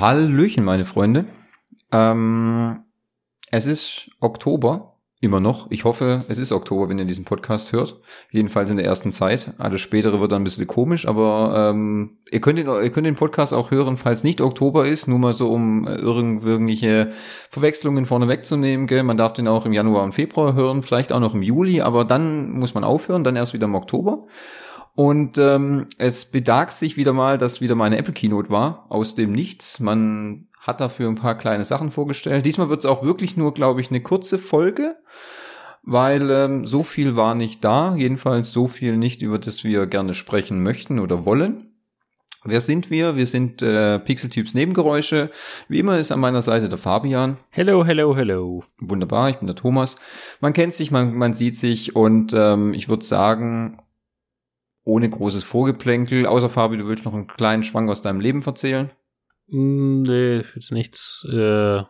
Hallöchen, meine Freunde. Ähm, es ist Oktober, immer noch. Ich hoffe, es ist Oktober, wenn ihr diesen Podcast hört. Jedenfalls in der ersten Zeit. Alles spätere wird dann ein bisschen komisch, aber ähm, ihr, könnt den, ihr könnt den Podcast auch hören, falls nicht Oktober ist, nur mal so, um äh, irgendwelche Verwechslungen vorne wegzunehmen. Gell? Man darf den auch im Januar und Februar hören, vielleicht auch noch im Juli, aber dann muss man aufhören, dann erst wieder im Oktober. Und ähm, es bedarf sich wieder mal, dass wieder meine Apple Keynote war, aus dem Nichts. Man hat dafür ein paar kleine Sachen vorgestellt. Diesmal wird es auch wirklich nur, glaube ich, eine kurze Folge, weil ähm, so viel war nicht da. Jedenfalls so viel nicht, über das wir gerne sprechen möchten oder wollen. Wer sind wir? Wir sind äh, Pixeltyps Nebengeräusche. Wie immer ist an meiner Seite der Fabian. Hello, hello, hello. Wunderbar, ich bin der Thomas. Man kennt sich, man, man sieht sich und ähm, ich würde sagen, ohne großes Vorgeplänkel, außer Fabi, du willst noch einen kleinen Schwang aus deinem Leben erzählen? Mm, nee, jetzt nichts, äh,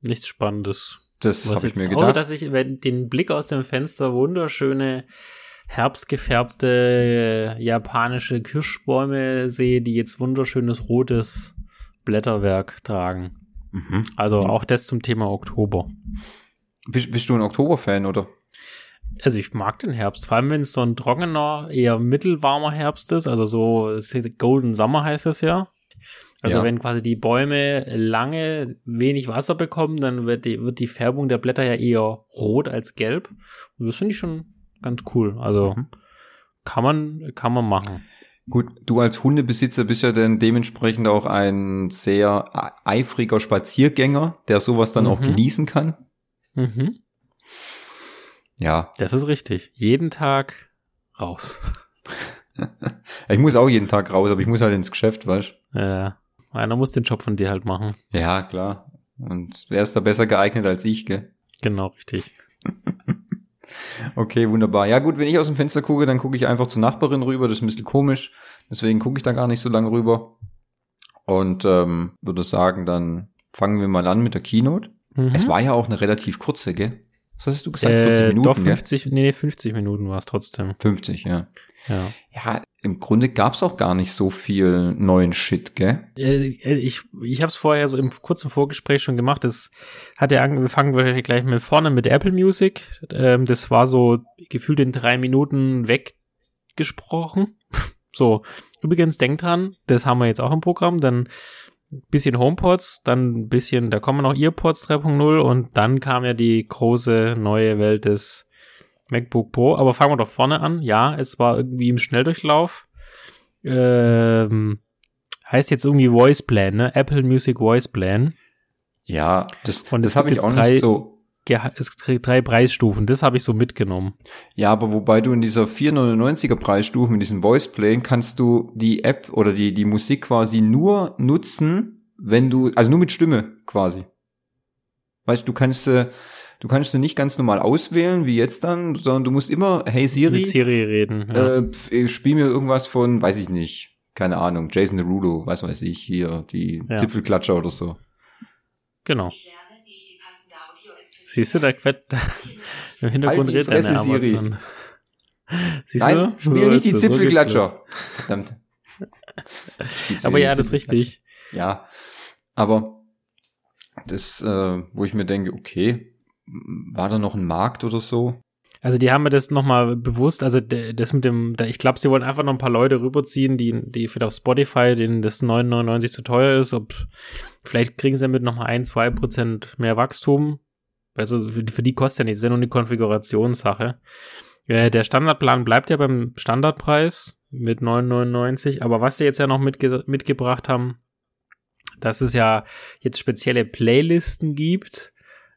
nichts Spannendes. Das habe ich mir gedacht. Außer, dass ich wenn den Blick aus dem Fenster wunderschöne herbstgefärbte äh, japanische Kirschbäume sehe, die jetzt wunderschönes rotes Blätterwerk tragen. Mhm. Also mhm. auch das zum Thema Oktober. Bist, bist du ein Oktober-Fan, oder? Also ich mag den Herbst, vor allem wenn es so ein trockener, eher mittelwarmer Herbst ist, also so Golden Summer heißt es ja. Also ja. wenn quasi die Bäume lange wenig Wasser bekommen, dann wird die, wird die Färbung der Blätter ja eher rot als gelb. Und das finde ich schon ganz cool. Also mhm. kann man, kann man machen. Gut, du als Hundebesitzer bist ja dann dementsprechend auch ein sehr eifriger Spaziergänger, der sowas dann mhm. auch genießen kann. Mhm. Ja. Das ist richtig. Jeden Tag raus. ich muss auch jeden Tag raus, aber ich muss halt ins Geschäft, weißt du? Ja. Einer muss den Job von dir halt machen. Ja, klar. Und wer ist da besser geeignet als ich, gell? Genau, richtig. okay, wunderbar. Ja gut, wenn ich aus dem Fenster gucke, dann gucke ich einfach zur Nachbarin rüber. Das ist ein bisschen komisch. Deswegen gucke ich da gar nicht so lange rüber. Und ähm, würde sagen, dann fangen wir mal an mit der Keynote. Mhm. Es war ja auch eine relativ kurze, gell? Was hast du gesagt? Äh, 40 Minuten? Doch, 50, gell? nee, 50 Minuten war es trotzdem. 50, ja. Ja. Ja, im Grunde gab's auch gar nicht so viel neuen Shit, gell? Ich, ich, ich habe es vorher so im kurzen Vorgespräch schon gemacht. Das hat ja angefangen, wahrscheinlich gleich mit vorne mit Apple Music. Ähm, das war so gefühlt in drei Minuten weggesprochen. so, übrigens, denkt dran, das haben wir jetzt auch im Programm. Dann bisschen HomePods, dann ein bisschen, da kommen noch EarPods 3.0 und dann kam ja die große neue Welt des MacBook Pro. Aber fangen wir doch vorne an. Ja, es war irgendwie im Schnelldurchlauf. Ähm, heißt jetzt irgendwie Voice Plan, ne? Apple Music Voice Plan. Ja, das, und das habe ich auch drei, nicht so. Es kriegt drei Preisstufen, das habe ich so mitgenommen. Ja, aber wobei du in dieser 499er Preisstufe mit diesem Voice Play kannst du die App oder die, die Musik quasi nur nutzen, wenn du, also nur mit Stimme quasi. Weißt du, du kannst, äh, du kannst sie nicht ganz normal auswählen, wie jetzt dann, sondern du musst immer, hey Siri. Mit Siri reden. Ja. Äh, spiel mir irgendwas von, weiß ich nicht, keine Ahnung, Jason Derulo, was weiß ich, hier, die ja. Zipfelklatscher oder so. Genau. Siehst du, da quett, im Hintergrund halt redet eine Amazon. Siehst Nein, du? spiel nicht die Zipfelklatscher. So Verdammt. aber ja, das ist richtig. Ja, aber das, äh, wo ich mir denke, okay, war da noch ein Markt oder so? Also die haben mir das nochmal bewusst, also das mit dem, ich glaube, sie wollen einfach noch ein paar Leute rüberziehen, die, die vielleicht auf Spotify, denen das 9,99 zu teuer ist, ob vielleicht kriegen sie damit nochmal ein, zwei Prozent mehr Wachstum. Also für, die kostet ja nichts, ist ja nur eine Konfigurationssache. Äh, der Standardplan bleibt ja beim Standardpreis mit 9,99, aber was sie jetzt ja noch mitge mitgebracht haben, dass es ja jetzt spezielle Playlisten gibt,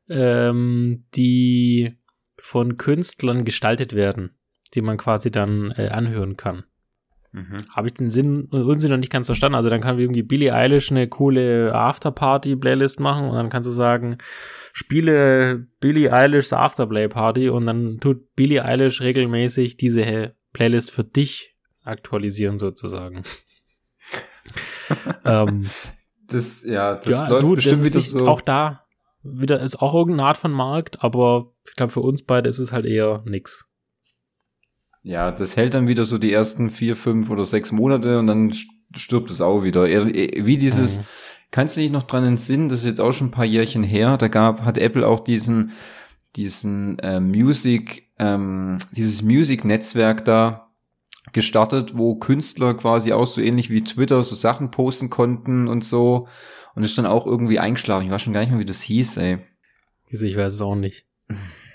ähm, die von Künstlern gestaltet werden, die man quasi dann äh, anhören kann. Mhm. Habe ich den Sinn und Unsinn noch nicht ganz verstanden. Also dann kann irgendwie Billie Eilish eine coole Afterparty-Playlist machen und dann kannst du sagen, spiele Billie Eilish's Afterplay-Party und dann tut Billie Eilish regelmäßig diese Playlist für dich aktualisieren sozusagen. ähm, das, ja, das ja, läuft du, bestimmt wieder so. Auch da wieder ist auch irgendeine Art von Markt, aber ich glaube, für uns beide ist es halt eher nix. Ja, das hält dann wieder so die ersten vier, fünf oder sechs Monate und dann stirbt es auch wieder. Wie dieses, mhm. Kannst du dich noch dran entsinnen, das ist jetzt auch schon ein paar Jährchen her, da gab, hat Apple auch diesen, diesen äh, Music, ähm, dieses Music-Netzwerk da gestartet, wo Künstler quasi auch so ähnlich wie Twitter so Sachen posten konnten und so. Und ist dann auch irgendwie eingeschlafen. Ich weiß schon gar nicht mehr, wie das hieß, ey. Ich weiß es auch nicht.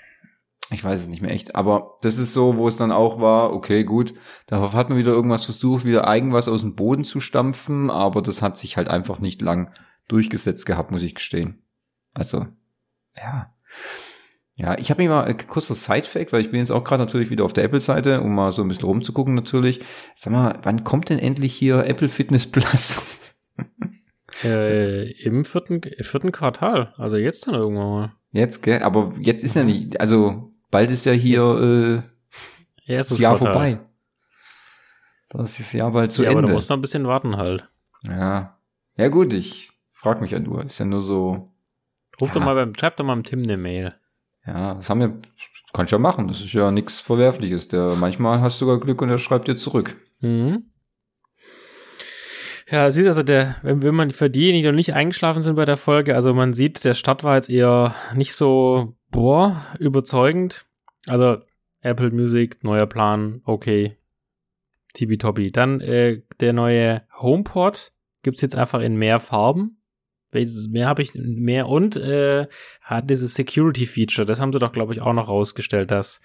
Ich weiß es nicht mehr echt. Aber das ist so, wo es dann auch war, okay, gut, darauf hat man wieder irgendwas versucht, wieder irgendwas aus dem Boden zu stampfen, aber das hat sich halt einfach nicht lang durchgesetzt gehabt, muss ich gestehen. Also, ja. Ja, ich habe mir mal ein kurzes Side-Fact, weil ich bin jetzt auch gerade natürlich wieder auf der Apple-Seite, um mal so ein bisschen rumzugucken natürlich. Sag mal, wann kommt denn endlich hier Apple Fitness Plus? äh, Im vierten, vierten Quartal, also jetzt dann irgendwann mal. Jetzt, gell? Aber jetzt ist ja nicht, also bald ist ja hier äh, das Jahr Quartal. vorbei. Das ist Jahr bald zu ja, Ende. aber du musst noch ein bisschen warten halt. Ja. Ja gut, ich frag mich ja nur. Ist ja nur so. Ruf ja. doch mal beim, schreib doch mal im Tim eine Mail. Ja, das haben wir, kann ich ja machen. Das ist ja nichts Verwerfliches. Der, manchmal hast du sogar Glück und er schreibt dir zurück. Mhm. Ja, siehst also der, wenn, wenn man für diejenigen, die noch nicht eingeschlafen sind bei der Folge, also man sieht, der Start war jetzt eher nicht so, boah, überzeugend. Also Apple Music, neuer Plan, okay. Tibi-Tobi. Dann äh, der neue HomePod gibt's jetzt einfach in mehr Farben. Mehr habe ich mehr und äh, hat dieses Security Feature. Das haben sie doch glaube ich auch noch rausgestellt, dass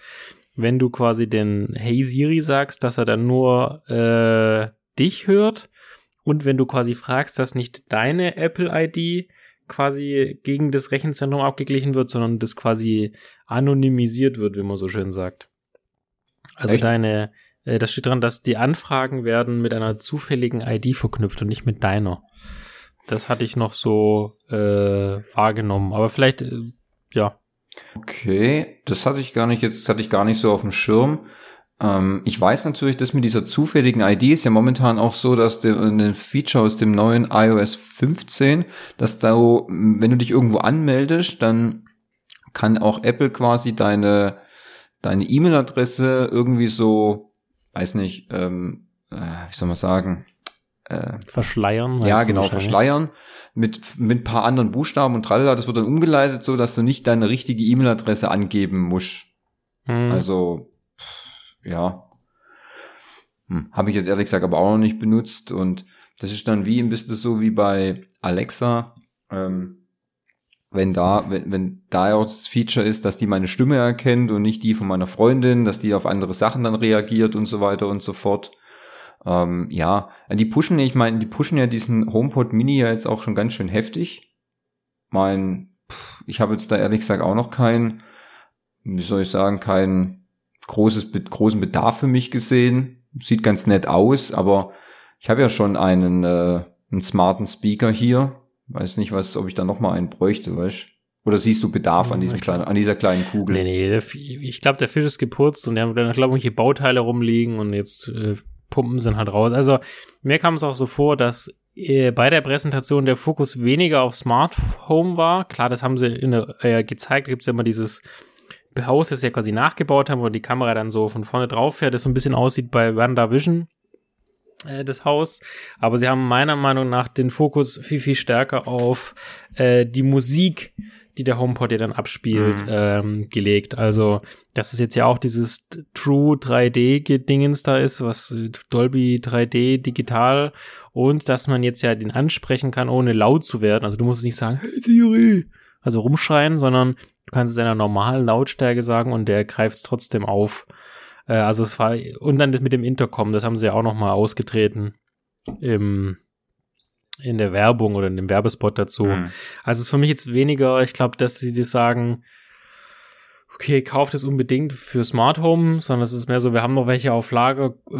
wenn du quasi den Hey Siri sagst, dass er dann nur äh, dich hört und wenn du quasi fragst, dass nicht deine Apple ID quasi gegen das Rechenzentrum abgeglichen wird, sondern das quasi anonymisiert wird, wie man so schön sagt. Also Echt? deine, äh, das steht dran, dass die Anfragen werden mit einer zufälligen ID verknüpft und nicht mit deiner. Das hatte ich noch so äh, wahrgenommen. Aber vielleicht, äh, ja. Okay, das hatte ich gar nicht jetzt, hatte ich gar nicht so auf dem Schirm. Ähm, ich weiß natürlich, dass mit dieser zufälligen ID ist ja momentan auch so, dass der, ein Feature aus dem neuen iOS 15, dass da, wenn du dich irgendwo anmeldest, dann kann auch Apple quasi deine deine E-Mail-Adresse irgendwie so, weiß nicht, ähm, äh, wie soll man sagen, äh, verschleiern. Ja, genau, verschleiern mit mit ein paar anderen Buchstaben und tralala. Das wird dann umgeleitet, so dass du nicht deine richtige E-Mail-Adresse angeben musst. Hm. Also ja, hm, habe ich jetzt ehrlich gesagt aber auch noch nicht benutzt und das ist dann wie ein bisschen so wie bei Alexa. Ähm, wenn da, wenn, wenn da auch das Feature ist, dass die meine Stimme erkennt und nicht die von meiner Freundin, dass die auf andere Sachen dann reagiert und so weiter und so fort. Ähm, ja, die pushen, ich meine, die pushen ja diesen HomePod Mini ja jetzt auch schon ganz schön heftig. Mein, pff, ich habe jetzt da ehrlich gesagt auch noch keinen, wie soll ich sagen, keinen großes, großen Bedarf für mich gesehen. Sieht ganz nett aus, aber ich habe ja schon einen, äh, einen smarten Speaker hier. Weiß nicht, was, ob ich da noch mal einen bräuchte, weißt oder siehst du Bedarf an diesem kleinen, an dieser kleinen Kugel? Nee, nee, der, ich glaube, der Fisch ist geputzt und die haben dann, glaube ich, irgendwelche Bauteile rumliegen und jetzt äh, Pumpen sind halt raus. Also mir kam es auch so vor, dass äh, bei der Präsentation der Fokus weniger auf Smart Home war. Klar, das haben sie in, äh, gezeigt. Da gibt es ja immer dieses Haus, das sie ja quasi nachgebaut haben, wo die Kamera dann so von vorne drauf fährt, das so ein bisschen aussieht bei Wanda Vision äh, das Haus. Aber sie haben meiner Meinung nach den Fokus viel, viel stärker auf äh, die Musik die der HomePod ja dann abspielt, mhm. ähm, gelegt. Also, dass es jetzt ja auch dieses True 3D-Dingens da ist, was äh, Dolby 3D digital und dass man jetzt ja den ansprechen kann, ohne laut zu werden. Also du musst nicht sagen, hey Siri, also rumschreien, sondern du kannst es in einer normalen Lautstärke sagen und der greift es trotzdem auf. Äh, also es war, und dann das mit dem Intercom, das haben sie ja auch nochmal ausgetreten im in der Werbung oder in dem Werbespot dazu. Mhm. Also es ist für mich jetzt weniger, ich glaube, dass sie dir sagen, okay, kauft es unbedingt für Smart Home, sondern es ist mehr so, wir haben noch welche auf Lager, äh,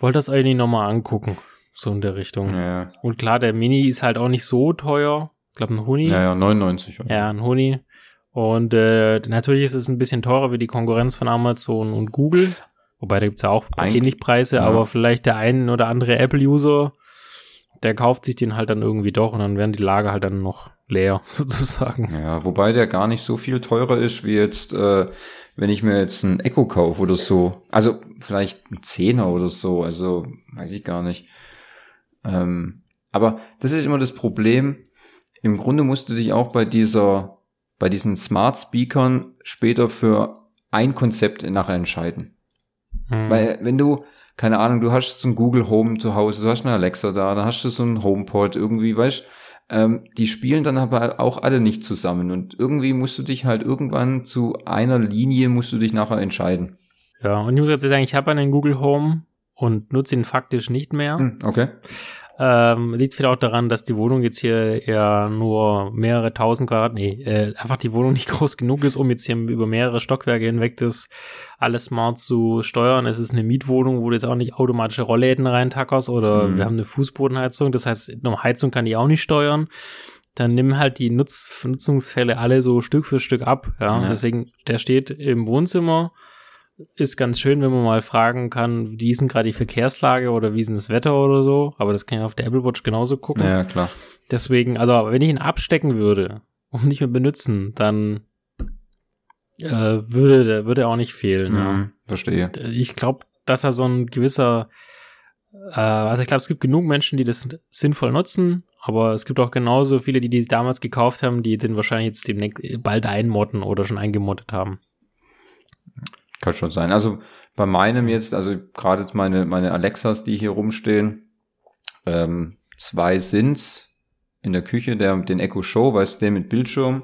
wollt das eigentlich nochmal angucken. So in der Richtung. Ja. Und klar, der Mini ist halt auch nicht so teuer. Ich glaube, ein Huni. Ja, ja, 99. Oder? Ja, ein Huni. Und äh, natürlich ist es ein bisschen teurer wie die Konkurrenz von Amazon und Google. Wobei da gibt's ja auch Eigentlich, ähnlich Preise, ja. aber vielleicht der ein oder andere Apple-User der kauft sich den halt dann irgendwie doch und dann werden die Lager halt dann noch leer, sozusagen. Ja, wobei der gar nicht so viel teurer ist, wie jetzt, äh, wenn ich mir jetzt ein Echo kaufe oder so. Also vielleicht ein Zehner oder so, also weiß ich gar nicht. Ähm, aber das ist immer das Problem, im Grunde musst du dich auch bei dieser, bei diesen Smart Speakern später für ein Konzept nachher entscheiden. Hm. Weil wenn du, keine Ahnung, du hast so ein Google Home zu Hause, du hast eine Alexa da, dann hast du so ein HomePod irgendwie, weißt ähm, die spielen dann aber auch alle nicht zusammen und irgendwie musst du dich halt irgendwann zu einer Linie musst du dich nachher entscheiden. Ja, und ich muss jetzt sagen, ich habe einen Google Home und nutze ihn faktisch nicht mehr. Hm, okay. Ähm, liegt vielleicht auch daran, dass die Wohnung jetzt hier eher nur mehrere tausend Quadrat, nee, äh, einfach die Wohnung nicht groß genug ist, um jetzt hier über mehrere Stockwerke hinweg das alles smart zu steuern. Es ist eine Mietwohnung, wo du jetzt auch nicht automatische Rollläden reintackerst oder mhm. wir haben eine Fußbodenheizung, das heißt, eine Heizung kann ich auch nicht steuern. Dann nimm halt die Nutz Nutzungsfälle alle so Stück für Stück ab. Ja, ja. deswegen, der steht im Wohnzimmer ist ganz schön, wenn man mal fragen kann, wie ist denn gerade die Verkehrslage oder wie ist denn das Wetter oder so. Aber das kann ich auf der Apple Watch genauso gucken. Ja, klar. Deswegen, also wenn ich ihn abstecken würde und nicht mehr benutzen, dann äh, würde, würde er auch nicht fehlen. Mhm, ja. Verstehe. Ich glaube, dass er so ein gewisser, äh, also ich glaube, es gibt genug Menschen, die das sinnvoll nutzen, aber es gibt auch genauso viele, die die damals gekauft haben, die den wahrscheinlich jetzt demnächst bald einmodden oder schon eingemoddet haben. Kann schon sein. Also bei meinem jetzt, also gerade jetzt meine, meine Alexas, die hier rumstehen, ähm, zwei sind's in der Küche, der den Echo Show, weißt du, der mit Bildschirm,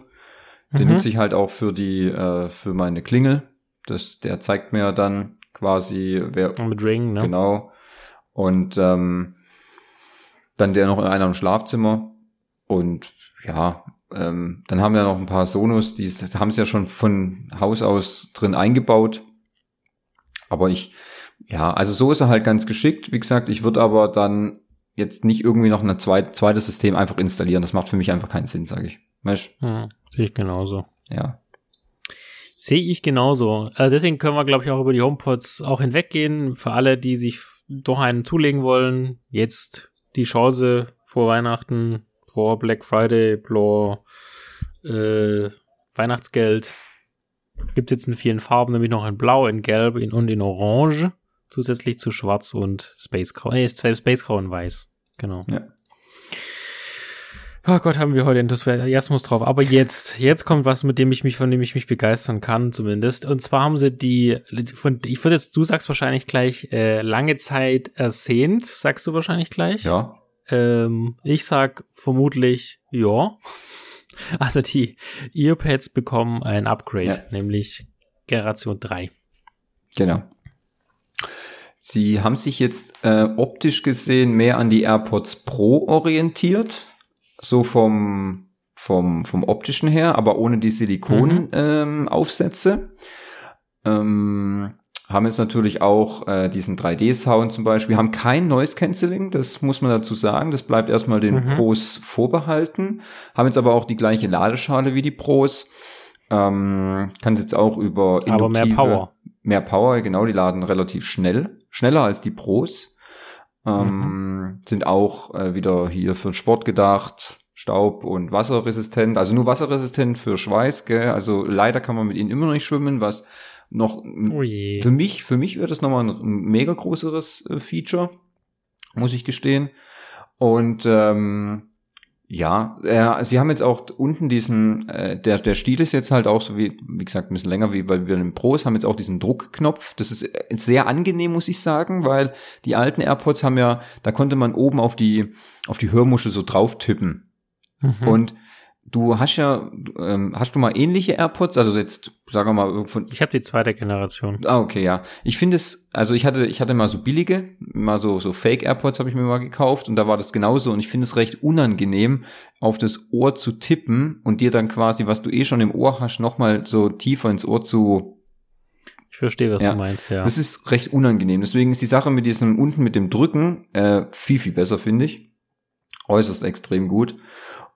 den mhm. nutze ich halt auch für die, äh, für meine Klingel. Das, der zeigt mir dann quasi, wer. Mit Ring, ne? Genau. Und ähm, dann der noch in einem Schlafzimmer. Und ja, ähm, dann haben wir noch ein paar Sonos, die haben es ja schon von Haus aus drin eingebaut. Aber ich, ja, also so ist er halt ganz geschickt. Wie gesagt, ich würde aber dann jetzt nicht irgendwie noch ein zweit, zweites System einfach installieren. Das macht für mich einfach keinen Sinn, sage ich. Weißt? Hm, sehe ich genauso. Ja. Sehe ich genauso. Also deswegen können wir, glaube ich, auch über die HomePods auch hinweggehen. Für alle, die sich doch einen zulegen wollen, jetzt die Chance vor Weihnachten, vor Black Friday, vor äh, Weihnachtsgeld. Gibt jetzt in vielen Farben, nämlich noch in Blau, in Gelb in, und in Orange. Zusätzlich zu Schwarz und Space Grau. Nee, Space Grau und Weiß. Genau. Ja. Oh Gott, haben wir heute Enthusiasmus drauf. Aber jetzt, jetzt kommt was, mit dem ich mich, von dem ich mich begeistern kann, zumindest. Und zwar haben sie die, von, ich würde jetzt, du sagst wahrscheinlich gleich, äh, lange Zeit ersehnt, sagst du wahrscheinlich gleich. Ja. Ähm, ich sag vermutlich ja. Also die Earpads bekommen ein Upgrade, ja. nämlich Generation 3. Genau. Sie haben sich jetzt äh, optisch gesehen mehr an die AirPods Pro orientiert, so vom vom vom optischen her, aber ohne die Silikonaufsätze. Mhm. Ähm, ähm, haben jetzt natürlich auch äh, diesen 3D-Sound zum Beispiel, haben kein Noise Cancelling, das muss man dazu sagen, das bleibt erstmal den mhm. Pros vorbehalten, haben jetzt aber auch die gleiche Ladeschale wie die Pros, ähm, kann jetzt auch über aber mehr Power. Mehr Power, genau, die laden relativ schnell, schneller als die Pros, ähm, mhm. sind auch äh, wieder hier für den Sport gedacht, Staub- und wasserresistent, also nur wasserresistent für Schweiß, gell? also leider kann man mit ihnen immer noch nicht schwimmen, was noch oh für mich, für mich wird das nochmal ein mega größeres äh, Feature, muss ich gestehen. Und ähm, ja, äh, sie haben jetzt auch unten diesen, äh, der, der Stiel ist jetzt halt auch so wie, wie gesagt, ein bisschen länger wie bei, bei den Pros, haben jetzt auch diesen Druckknopf. Das ist äh, sehr angenehm, muss ich sagen, weil die alten AirPods haben ja, da konnte man oben auf die, auf die Hörmuschel so drauf tippen. Mhm. Und Du hast ja, ähm, hast du mal ähnliche AirPods? Also jetzt, sagen wir mal, von. Ich habe die zweite Generation. Ah, okay, ja. Ich finde es, also ich hatte, ich hatte mal so billige, mal so so Fake AirPods habe ich mir mal gekauft und da war das genauso und ich finde es recht unangenehm, auf das Ohr zu tippen und dir dann quasi, was du eh schon im Ohr hast, nochmal so tiefer ins Ohr zu ich verstehe, was ja, du meinst, ja. Das ist recht unangenehm. Deswegen ist die Sache mit diesem unten mit dem Drücken äh, viel, viel besser, finde ich. Äußerst extrem gut.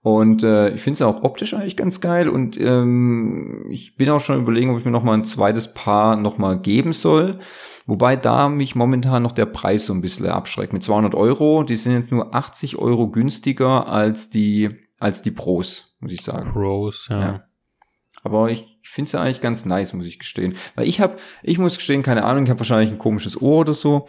Und äh, ich finde es auch optisch eigentlich ganz geil und ähm, ich bin auch schon überlegen, ob ich mir noch mal ein zweites Paar noch mal geben soll. Wobei da mich momentan noch der Preis so ein bisschen abschreckt. Mit 200 Euro, die sind jetzt nur 80 Euro günstiger als die als die Pros, muss ich sagen. Pros, ja. ja. Aber ich finde es ja eigentlich ganz nice, muss ich gestehen. Weil ich habe, ich muss gestehen, keine Ahnung, ich habe wahrscheinlich ein komisches Ohr oder so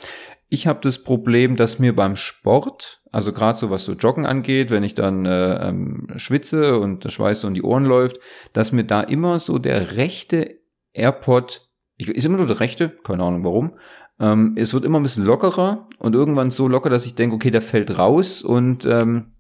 ich habe das Problem, dass mir beim Sport, also gerade so was so Joggen angeht, wenn ich dann äh, ähm, schwitze und der Schweiß so in die Ohren läuft, dass mir da immer so der rechte AirPod, ich, ist immer nur der rechte, keine Ahnung warum, ähm, es wird immer ein bisschen lockerer und irgendwann so locker, dass ich denke, okay, der fällt raus und ähm,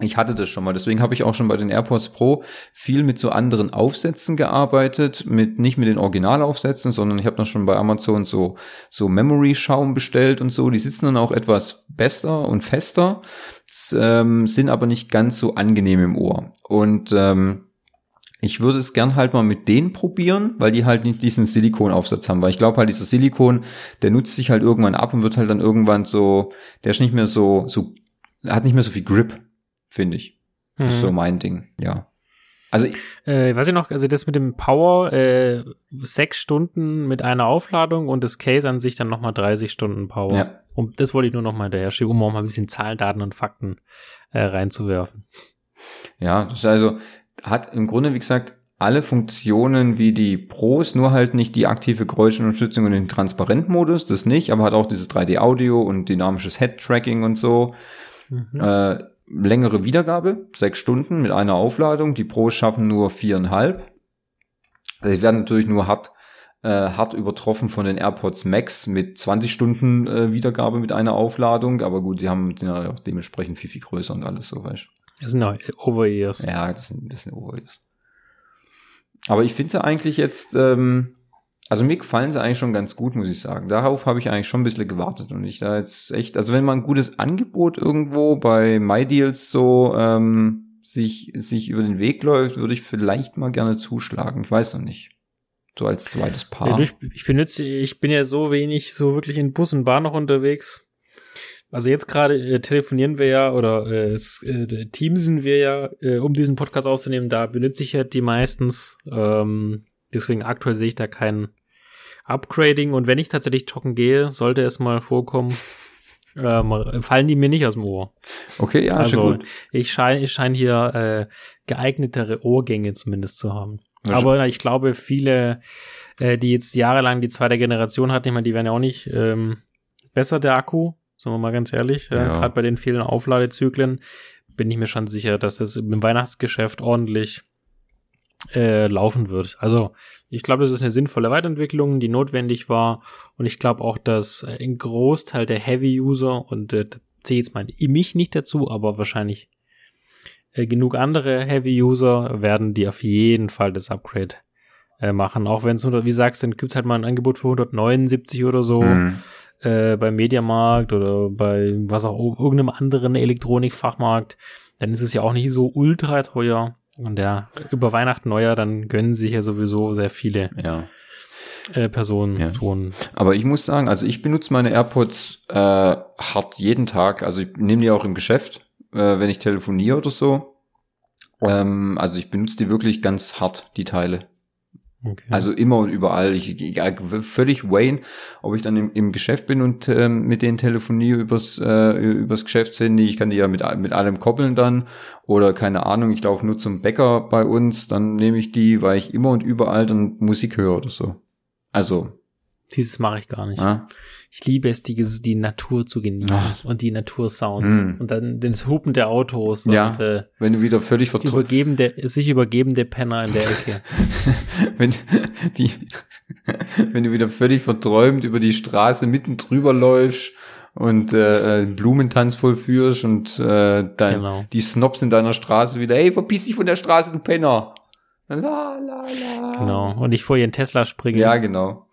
ich hatte das schon mal, deswegen habe ich auch schon bei den AirPods Pro viel mit so anderen Aufsätzen gearbeitet, mit nicht mit den Originalaufsätzen, sondern ich habe dann schon bei Amazon so so Memory Schaum bestellt und so. Die sitzen dann auch etwas besser und fester, ähm, sind aber nicht ganz so angenehm im Ohr. Und ähm, ich würde es gern halt mal mit denen probieren, weil die halt nicht diesen Silikonaufsatz haben, weil ich glaube halt dieser Silikon, der nutzt sich halt irgendwann ab und wird halt dann irgendwann so, der ist nicht mehr so so hat nicht mehr so viel Grip finde ich. Mhm. Ist so mein Ding, ja. Also äh, weiß ich noch, also das mit dem Power, äh, sechs Stunden mit einer Aufladung und das Case an sich dann nochmal 30 Stunden Power. Ja. Und das wollte ich nur nochmal hinterher schieben, um auch mal ein bisschen Zahlen, Daten und Fakten äh, reinzuwerfen. Ja, das ist also hat im Grunde, wie gesagt, alle Funktionen wie die Pros, nur halt nicht die aktive Geräuschunterstützung und den Transparentmodus, das nicht, aber hat auch dieses 3D-Audio und dynamisches Head-Tracking und so. Mhm. Äh, längere Wiedergabe, sechs Stunden mit einer Aufladung. Die Pros schaffen nur viereinhalb. Sie werden natürlich nur hart, äh, hart übertroffen von den AirPods Max mit 20 Stunden äh, Wiedergabe mit einer Aufladung. Aber gut, sie haben sind ja auch dementsprechend viel, viel größer und alles so, weißt Das sind ja Over-Ears. Ja, das sind, das sind Over-Ears. Aber ich finde sie eigentlich jetzt, ähm, also mir gefallen sie eigentlich schon ganz gut, muss ich sagen. Darauf habe ich eigentlich schon ein bisschen gewartet und ich da jetzt echt, also wenn man ein gutes Angebot irgendwo bei MyDeals so ähm, sich, sich über den Weg läuft, würde ich vielleicht mal gerne zuschlagen. Ich weiß noch nicht. So als zweites Paar. Ich, ich benutze, ich bin ja so wenig so wirklich in Bus und Bahn noch unterwegs. Also jetzt gerade äh, telefonieren wir ja oder äh, äh, teamsen wir ja, äh, um diesen Podcast aufzunehmen. Da benutze ich ja die meistens. Ähm, Deswegen aktuell sehe ich da kein Upgrading. Und wenn ich tatsächlich joggen gehe, sollte es mal vorkommen, ähm, fallen die mir nicht aus dem Ohr. Okay, ja, also gut. ich scheine ich scheine hier äh, geeignetere Ohrgänge zumindest zu haben. Ja, Aber ich glaube, viele, äh, die jetzt jahrelang die zweite Generation hatten, ich meine, die werden ja auch nicht ähm, besser, der Akku, sagen wir mal ganz ehrlich. Äh, ja. Gerade bei den vielen Aufladezyklen bin ich mir schon sicher, dass das im Weihnachtsgeschäft ordentlich äh, laufen wird. Also ich glaube, das ist eine sinnvolle Weiterentwicklung, die notwendig war. Und ich glaube auch, dass ein Großteil der Heavy-User, und äh, da zähle jetzt mal mich nicht dazu, aber wahrscheinlich äh, genug andere Heavy-User werden die auf jeden Fall das Upgrade äh, machen. Auch wenn es, wie sagst, dann gibt's halt mal ein Angebot für 179 oder so. Mhm. Äh, beim Mediamarkt oder bei was auch irgendeinem anderen Elektronikfachmarkt, dann ist es ja auch nicht so ultra teuer. Und ja, über Weihnachten, Neujahr, dann gönnen sich ja sowieso sehr viele ja. äh, Personen ja. Ton. Aber ich muss sagen, also ich benutze meine AirPods äh, hart jeden Tag. Also ich nehme die auch im Geschäft, äh, wenn ich telefoniere oder so. Ähm, also ich benutze die wirklich ganz hart, die Teile. Okay. Also immer und überall. Ich, ja, völlig Wayne, ob ich dann im, im Geschäft bin und ähm, mit denen telefoniere übers, äh, übers Geschäftshandy. Ich kann die ja mit, mit allem koppeln dann. Oder keine Ahnung, ich laufe nur zum Bäcker bei uns, dann nehme ich die, weil ich immer und überall dann Musik höre oder so. Also. Dieses mache ich gar nicht. Ah? Ich liebe es, die, die Natur zu genießen Ach. und die Natursounds hm. und dann das Hupen der Autos ja, und äh, wenn du wieder völlig übergebende, sich übergebende Penner in der Ecke. wenn die, wenn du wieder völlig verträumt über die Straße mitten drüber läufst und äh, einen Blumentanz vollführst und äh, dein, genau. die Snobs in deiner Straße wieder, hey, verpiss dich von der Straße, du Penner. La, la, la. Genau. Und ich vor ihren Tesla springen. Ja, genau.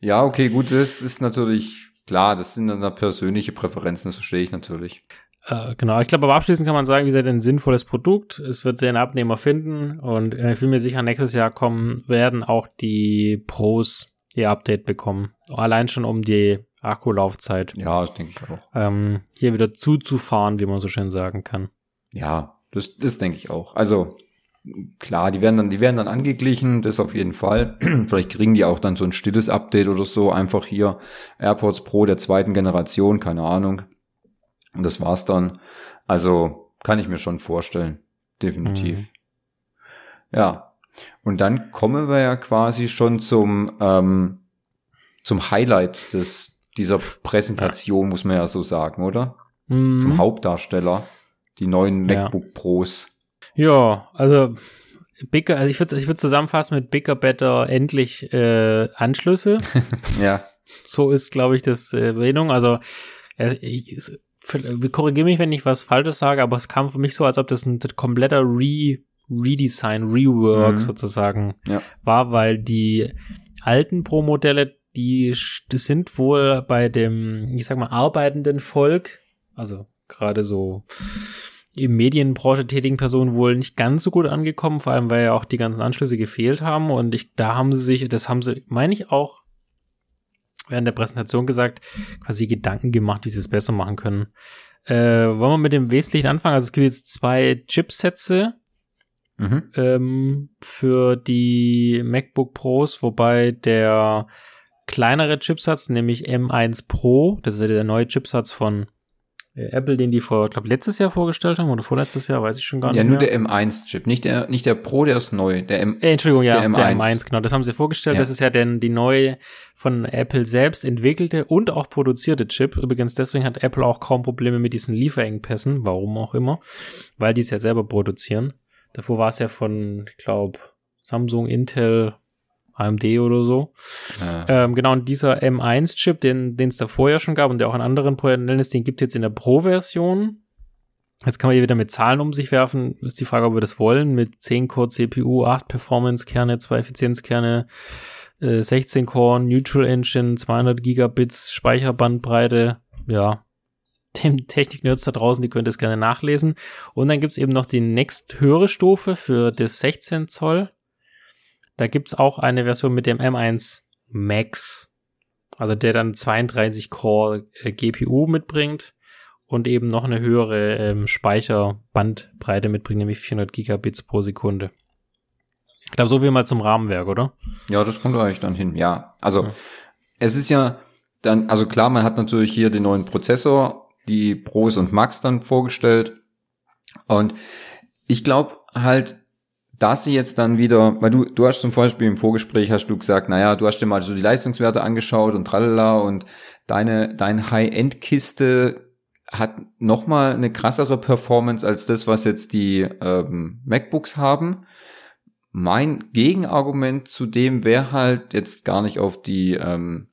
Ja, okay, gut, das ist natürlich klar, das sind dann persönliche Präferenzen, das verstehe ich natürlich. Äh, genau, ich glaube, aber abschließend kann man sagen, wie seid ein sinnvolles Produkt. Es wird den Abnehmer finden und äh, ich bin mir sicher, nächstes Jahr kommen werden auch die Pros ihr Update bekommen. Allein schon um die Akkulaufzeit. Ja, das denke ich auch. Ähm, hier wieder zuzufahren, wie man so schön sagen kann. Ja, das, das denke ich auch. Also klar, die werden dann, die werden dann angeglichen, das auf jeden Fall. Vielleicht kriegen die auch dann so ein stilles Update oder so, einfach hier AirPods Pro der zweiten Generation, keine Ahnung. Und das war's dann. Also kann ich mir schon vorstellen, definitiv. Mhm. Ja. Und dann kommen wir ja quasi schon zum ähm, zum Highlight des dieser Präsentation, ja. muss man ja so sagen, oder? Mhm. Zum Hauptdarsteller. Die neuen MacBook ja. Pros. Ja, also Bigger, also ich würde ich würd zusammenfassen mit Bigger, Better, endlich äh, Anschlüsse. ja. So ist, glaube ich, das äh, Erwähnung. Also äh, ich, korrigiere mich, wenn ich was Falsches sage, aber es kam für mich so, als ob das ein kompletter Re Redesign, Rework mhm. sozusagen ja. war, weil die alten Pro-Modelle, die, die sind wohl bei dem, ich sag mal, arbeitenden Volk, also gerade so im Medienbranche tätigen Personen wohl nicht ganz so gut angekommen, vor allem weil ja auch die ganzen Anschlüsse gefehlt haben und ich, da haben sie sich, das haben sie, meine ich auch, während der Präsentation gesagt, quasi Gedanken gemacht, wie sie es besser machen können. Äh, wollen wir mit dem Wesentlichen anfangen? Also es gibt jetzt zwei Chipsätze mhm. ähm, für die MacBook Pros, wobei der kleinere Chipsatz, nämlich M1 Pro, das ist ja der neue Chipsatz von Apple, den die vor, glaube letztes Jahr vorgestellt haben oder vorletztes Jahr, weiß ich schon gar ja, nicht. Ja, nur der M1-Chip, nicht der, nicht der Pro, der ist neu. Der M äh, Entschuldigung, ja, der M1. der M1, genau, das haben sie vorgestellt. Ja. Das ist ja denn die neue von Apple selbst entwickelte und auch produzierte Chip. Übrigens, deswegen hat Apple auch kaum Probleme mit diesen Lieferengpässen, warum auch immer, weil die es ja selber produzieren. Davor war es ja von, ich glaube, Samsung, Intel, AMD oder so. Ja. Ähm, genau, und dieser M1-Chip, den es davor ja schon gab und der auch in anderen Modellen ist, den gibt es jetzt in der Pro-Version. Jetzt kann man hier wieder mit Zahlen um sich werfen. Ist die Frage, ob wir das wollen. Mit 10 Core CPU, 8 Performance-Kerne, 2 Effizienzkerne, äh, 16 Core, Neutral Engine, 200 Gigabits Speicherbandbreite. Ja, dem Technik-Nerds da draußen, die könnt es gerne nachlesen. Und dann gibt's eben noch die nächst höhere Stufe für das 16 Zoll. Da gibt's auch eine Version mit dem M1 Max, also der dann 32 Core äh, GPU mitbringt und eben noch eine höhere ähm, Speicherbandbreite mitbringt, nämlich 400 Gigabits pro Sekunde. Ich glaube, so wie mal zum Rahmenwerk, oder? Ja, das kommt eigentlich dann hin, ja. Also, ja. es ist ja dann, also klar, man hat natürlich hier den neuen Prozessor, die Pros und Max dann vorgestellt. Und ich glaube halt, dass sie jetzt dann wieder, weil du, du hast zum Beispiel im Vorgespräch hast du gesagt, naja, du hast dir mal so die Leistungswerte angeschaut und tralala und deine, dein High-End-Kiste hat nochmal eine krassere Performance als das, was jetzt die ähm, MacBooks haben. Mein Gegenargument zu dem wäre halt jetzt gar nicht auf die ähm,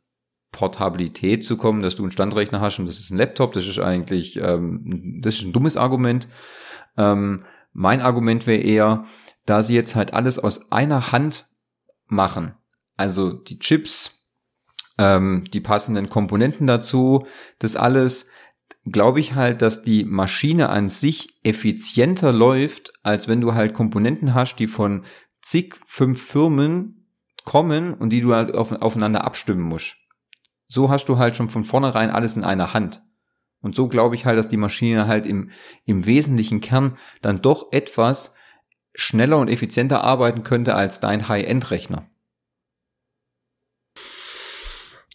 Portabilität zu kommen, dass du einen Standrechner hast und das ist ein Laptop, das ist eigentlich, ähm, das ist ein dummes Argument. Ähm, mein Argument wäre eher, da sie jetzt halt alles aus einer Hand machen, also die Chips, ähm, die passenden Komponenten dazu, das alles, glaube ich halt, dass die Maschine an sich effizienter läuft, als wenn du halt Komponenten hast, die von zig, fünf Firmen kommen und die du halt auf, aufeinander abstimmen musst. So hast du halt schon von vornherein alles in einer Hand. Und so glaube ich halt, dass die Maschine halt im, im wesentlichen Kern dann doch etwas schneller und effizienter arbeiten könnte als dein High-End-Rechner.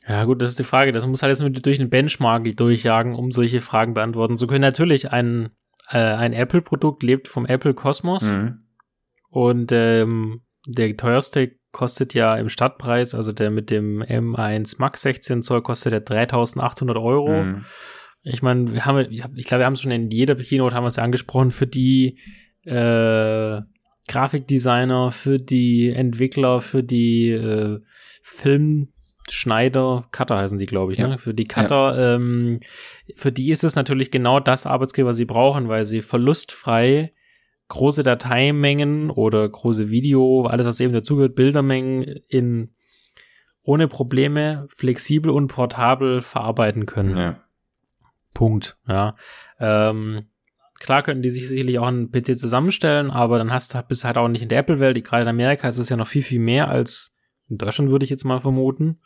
Ja, gut, das ist die Frage. Das muss halt jetzt mit durch einen Benchmark durchjagen, um solche Fragen beantworten zu können. Natürlich, ein, äh, ein Apple-Produkt lebt vom Apple Kosmos. Mhm. Und ähm, der teuerste kostet ja im Stadtpreis, also der mit dem M1 Max 16 Zoll kostet der 3800 Euro. Mhm. Ich meine, wir haben, ich glaube, wir haben es schon in jeder Keynote haben wir es ja angesprochen, für die äh, Grafikdesigner, für die Entwickler, für die äh, Filmschneider, Cutter heißen die, glaube ich, ja. ne? Für die Cutter, ja. ähm, für die ist es natürlich genau das Arbeitsgeber, was sie brauchen, weil sie verlustfrei große Dateimengen oder große Video, alles was eben dazugehört, Bildermengen in ohne Probleme flexibel und portabel verarbeiten können. Ja. Punkt. Ja. Ähm, Klar könnten die sich sicherlich auch einen PC zusammenstellen, aber dann hast du bist halt auch nicht in der Apple-Welt. Gerade in Amerika ist es ja noch viel, viel mehr als in Deutschland, würde ich jetzt mal vermuten.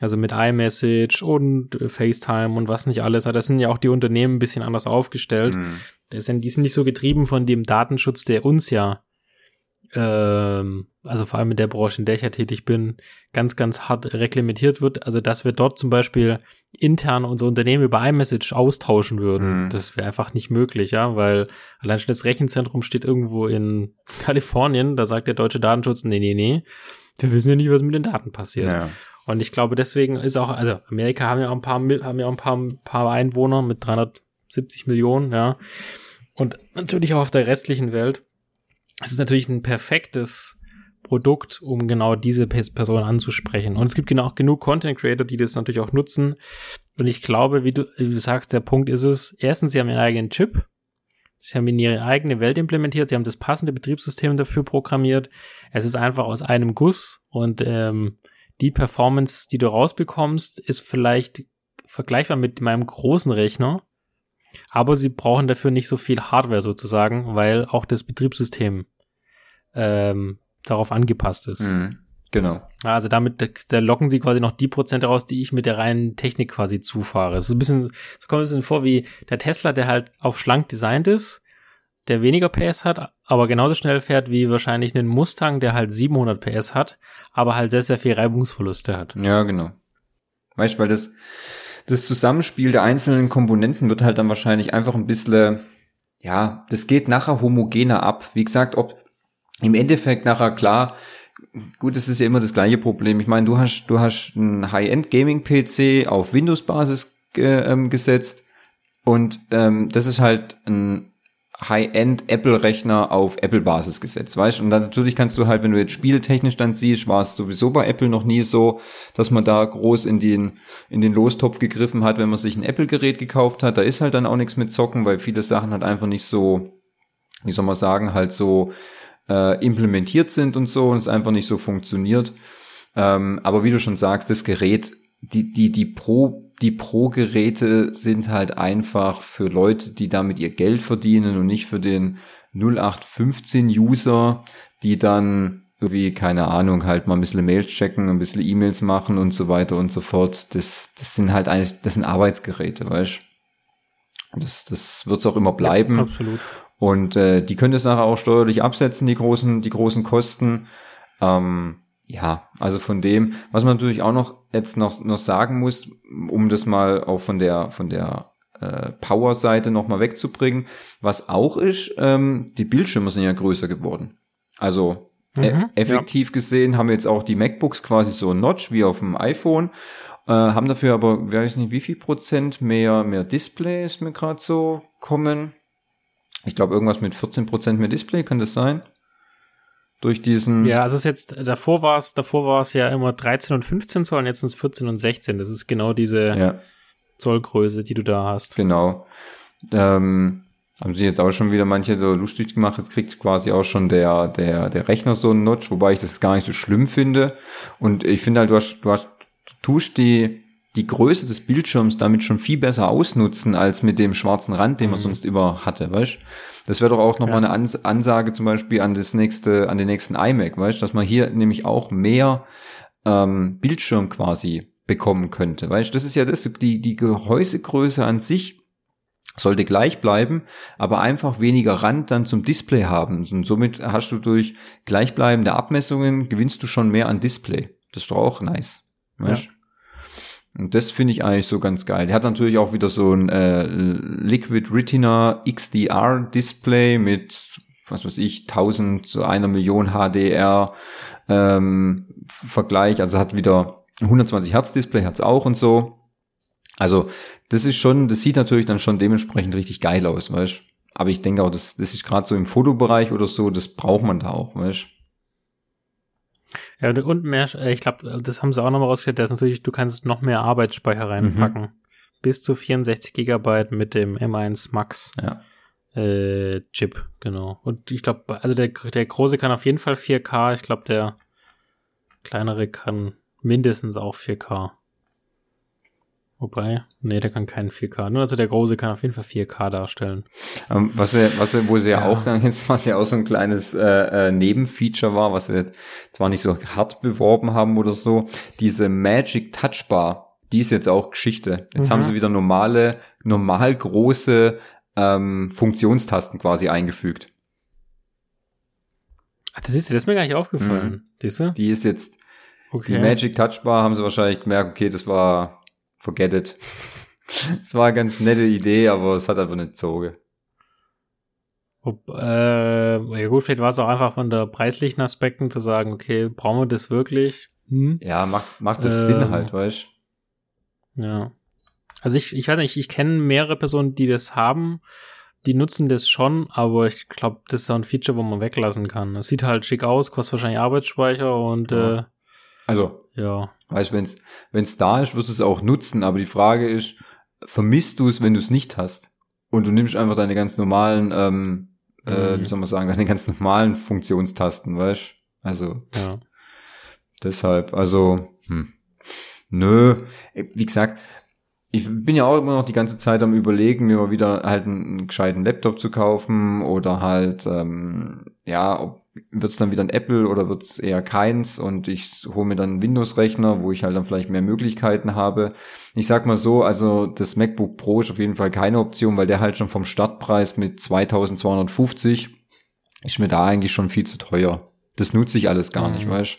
Also mit iMessage und äh, FaceTime und was nicht alles. Das sind ja auch die Unternehmen ein bisschen anders aufgestellt. Mhm. Das sind, die sind nicht so getrieben von dem Datenschutz, der uns ja ähm, also vor allem in der Branche, in der ich ja tätig bin, ganz, ganz hart reglementiert wird. Also, dass wir dort zum Beispiel intern unser Unternehmen über iMessage austauschen würden, mhm. das wäre einfach nicht möglich, ja, weil allein schon das Rechenzentrum steht irgendwo in Kalifornien, da sagt der deutsche Datenschutz, nee, nee, nee, wir wissen ja nicht, was mit den Daten passiert. Ja. Und ich glaube, deswegen ist auch, also Amerika haben ja auch ein paar, haben ja auch ein paar, paar Einwohner mit 370 Millionen, ja. Und natürlich auch auf der restlichen Welt. Es ist natürlich ein perfektes Produkt, um genau diese Person anzusprechen. Und es gibt genau genug Content Creator, die das natürlich auch nutzen. Und ich glaube, wie du, wie du sagst, der Punkt ist es, erstens, sie haben ihren eigenen Chip. Sie haben in ihre eigene Welt implementiert. Sie haben das passende Betriebssystem dafür programmiert. Es ist einfach aus einem Guss und ähm, die Performance, die du rausbekommst, ist vielleicht vergleichbar mit meinem großen Rechner. Aber sie brauchen dafür nicht so viel Hardware sozusagen, weil auch das Betriebssystem ähm, darauf angepasst ist. Mhm, genau. Also damit da locken sie quasi noch die Prozente raus, die ich mit der reinen Technik quasi zufahre. Es ist ein bisschen, so kommt es mir vor wie der Tesla, der halt auf schlank designt ist, der weniger PS hat, aber genauso schnell fährt wie wahrscheinlich ein Mustang, der halt 700 PS hat, aber halt sehr, sehr viel Reibungsverluste hat. Ja, genau. Weißt du, weil das, das Zusammenspiel der einzelnen Komponenten wird halt dann wahrscheinlich einfach ein bisschen, ja, das geht nachher homogener ab. Wie gesagt, ob im Endeffekt nachher klar, gut, das ist ja immer das gleiche Problem. Ich meine, du hast, du hast einen High-End Gaming PC auf Windows-Basis äh, gesetzt und ähm, das ist halt ein High-End Apple-Rechner auf Apple-Basis gesetzt, weißt Und dann natürlich kannst du halt, wenn du jetzt spieltechnisch dann siehst, war es sowieso bei Apple noch nie so, dass man da groß in den, in den Lostopf gegriffen hat, wenn man sich ein Apple-Gerät gekauft hat. Da ist halt dann auch nichts mit Zocken, weil viele Sachen halt einfach nicht so, wie soll man sagen, halt so äh, implementiert sind und so und es einfach nicht so funktioniert. Ähm, aber wie du schon sagst, das Gerät, die, die, die Pro, die Pro-Geräte sind halt einfach für Leute, die damit ihr Geld verdienen und nicht für den 0815-User, die dann irgendwie, keine Ahnung, halt mal ein bisschen Mails checken, ein bisschen E-Mails machen und so weiter und so fort. Das, das sind halt eigentlich, das sind Arbeitsgeräte, weißt Das, das wird's auch immer bleiben. Ja, absolut. Und äh, die können das nachher auch steuerlich absetzen, die großen, die großen Kosten. Ähm, ja, also von dem, was man natürlich auch noch jetzt noch, noch sagen muss, um das mal auch von der, von der äh, Power-Seite nochmal wegzubringen, was auch ist, ähm, die Bildschirme sind ja größer geworden. Also e mhm, effektiv ja. gesehen haben wir jetzt auch die MacBooks quasi so ein Notch wie auf dem iPhone, äh, haben dafür aber, weiß nicht, wie viel Prozent mehr, mehr Display ist mir gerade so kommen. Ich glaube, irgendwas mit 14% mehr Display, kann das sein? Durch diesen. Ja, also es ist jetzt, davor war es, davor war es ja immer 13 und 15 Zoll und jetzt sind es 14 und 16. Das ist genau diese ja. Zollgröße, die du da hast. Genau. Ähm, haben sie jetzt auch schon wieder manche so lustig gemacht. Jetzt kriegt quasi auch schon der, der, der Rechner so einen Notch, wobei ich das gar nicht so schlimm finde. Und ich finde halt, du hast, du hast, du tust die, die Größe des Bildschirms damit schon viel besser ausnutzen als mit dem schwarzen Rand, den man mhm. sonst immer hatte, weißt? Das wäre doch auch nochmal ja. eine Ansage zum Beispiel an das nächste, an den nächsten iMac, weißt? Dass man hier nämlich auch mehr ähm, Bildschirm quasi bekommen könnte, weißt? Das ist ja das, die, die Gehäusegröße an sich sollte gleich bleiben, aber einfach weniger Rand dann zum Display haben. Und somit hast du durch gleichbleibende Abmessungen gewinnst du schon mehr an Display. Das ist doch auch nice. Weißt? Ja. Und das finde ich eigentlich so ganz geil. Der hat natürlich auch wieder so ein äh, Liquid Retina XDR Display mit, was weiß ich, 1000 zu einer Million HDR ähm, Vergleich. Also hat wieder 120 Hertz Display, hat's auch und so. Also das ist schon, das sieht natürlich dann schon dementsprechend richtig geil aus, weißt Aber ich denke auch, das, das ist gerade so im Fotobereich oder so, das braucht man da auch, weißt ja, und mehr, äh, ich glaube, das haben sie auch nochmal rausgestellt, dass natürlich, du kannst noch mehr Arbeitsspeicher reinpacken. Mhm. Bis zu 64 Gigabyte mit dem M1 Max. Ja. Äh, Chip, genau. Und ich glaube, also der, der große kann auf jeden Fall 4K. Ich glaube, der kleinere kann mindestens auch 4K. Wobei, nee, der kann keinen 4K. Nur also der große kann auf jeden Fall 4K darstellen. Ähm, was er, was er, wo sie ja, ja, auch dann jetzt, was ja auch so ein kleines äh, äh, Nebenfeature war, was sie jetzt zwar nicht so hart beworben haben oder so, diese Magic Touchbar, die ist jetzt auch Geschichte. Jetzt mhm. haben sie wieder normale, normal große ähm, Funktionstasten quasi eingefügt. Ach, das ist, das ist mir gar nicht aufgefallen. Mhm. Die ist jetzt, okay. die Magic Touchbar haben sie wahrscheinlich gemerkt, okay, das war forget it. Es war eine ganz nette Idee, aber es hat einfach nicht gezogen. Äh, ja gut, vielleicht war es auch einfach von der preislichen Aspekten zu sagen, okay, brauchen wir das wirklich? hm? Ja, macht, macht das Ähm. Sinn halt, weißt Ja. Also ich, ich weiß nicht, ich kenne mehrere Personen, die das haben. Die nutzen das schon, aber ich glaube, das ist so ein Feature, wo man weglassen kann. Es sieht halt schick aus, kostet wahrscheinlich Arbeitsspeicher und Ja. äh, Also, ja. weißt du, wenn's, wenn's da ist, wirst du es auch nutzen, aber die Frage ist, vermisst du es, wenn du es nicht hast? Und du nimmst einfach deine ganz normalen, ähm, äh, Mhm. wie soll man sagen, deine ganz normalen Funktionstasten, weißt Also, Ja. Deshalb, also, hm. nö, wie gesagt, ich bin ja auch immer noch die ganze Zeit am überlegen, mir mal wieder halt einen, einen gescheiten Laptop zu kaufen oder halt, ähm, ja, ob wird's dann wieder ein Apple oder wird's eher keins und ich hole mir dann einen Windows-Rechner, wo ich halt dann vielleicht mehr Möglichkeiten habe. Ich sag mal so, also das MacBook Pro ist auf jeden Fall keine Option, weil der halt schon vom Startpreis mit 2250 ist mir da eigentlich schon viel zu teuer. Das nutze ich alles gar nicht, Mhm. weißt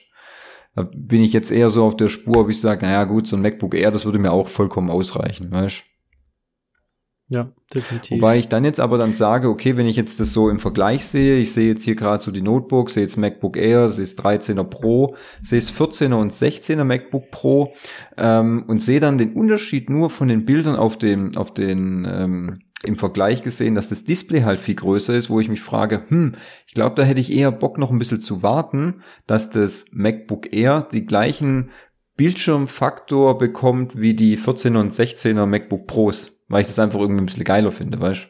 Da bin ich jetzt eher so auf der Spur, ob ich sage, naja gut, so ein MacBook Air, das würde mir auch vollkommen ausreichen, weißt Ja, definitiv. Wobei ich dann jetzt aber dann sage, okay, wenn ich jetzt das so im Vergleich sehe, ich sehe jetzt hier gerade so die Notebooks, sehe jetzt MacBook Air, sehe es 13er Pro, sehe es 14er und 16er MacBook Pro ähm, und sehe dann den Unterschied nur von den Bildern auf dem, auf den ähm, im Vergleich gesehen, dass das Display halt viel größer ist, wo ich mich frage, hm, ich glaube, da hätte ich eher Bock noch ein bisschen zu warten, dass das MacBook Air die gleichen Bildschirmfaktor bekommt wie die 14er und 16er MacBook Pros, weil ich das einfach irgendwie ein bisschen geiler finde, weißt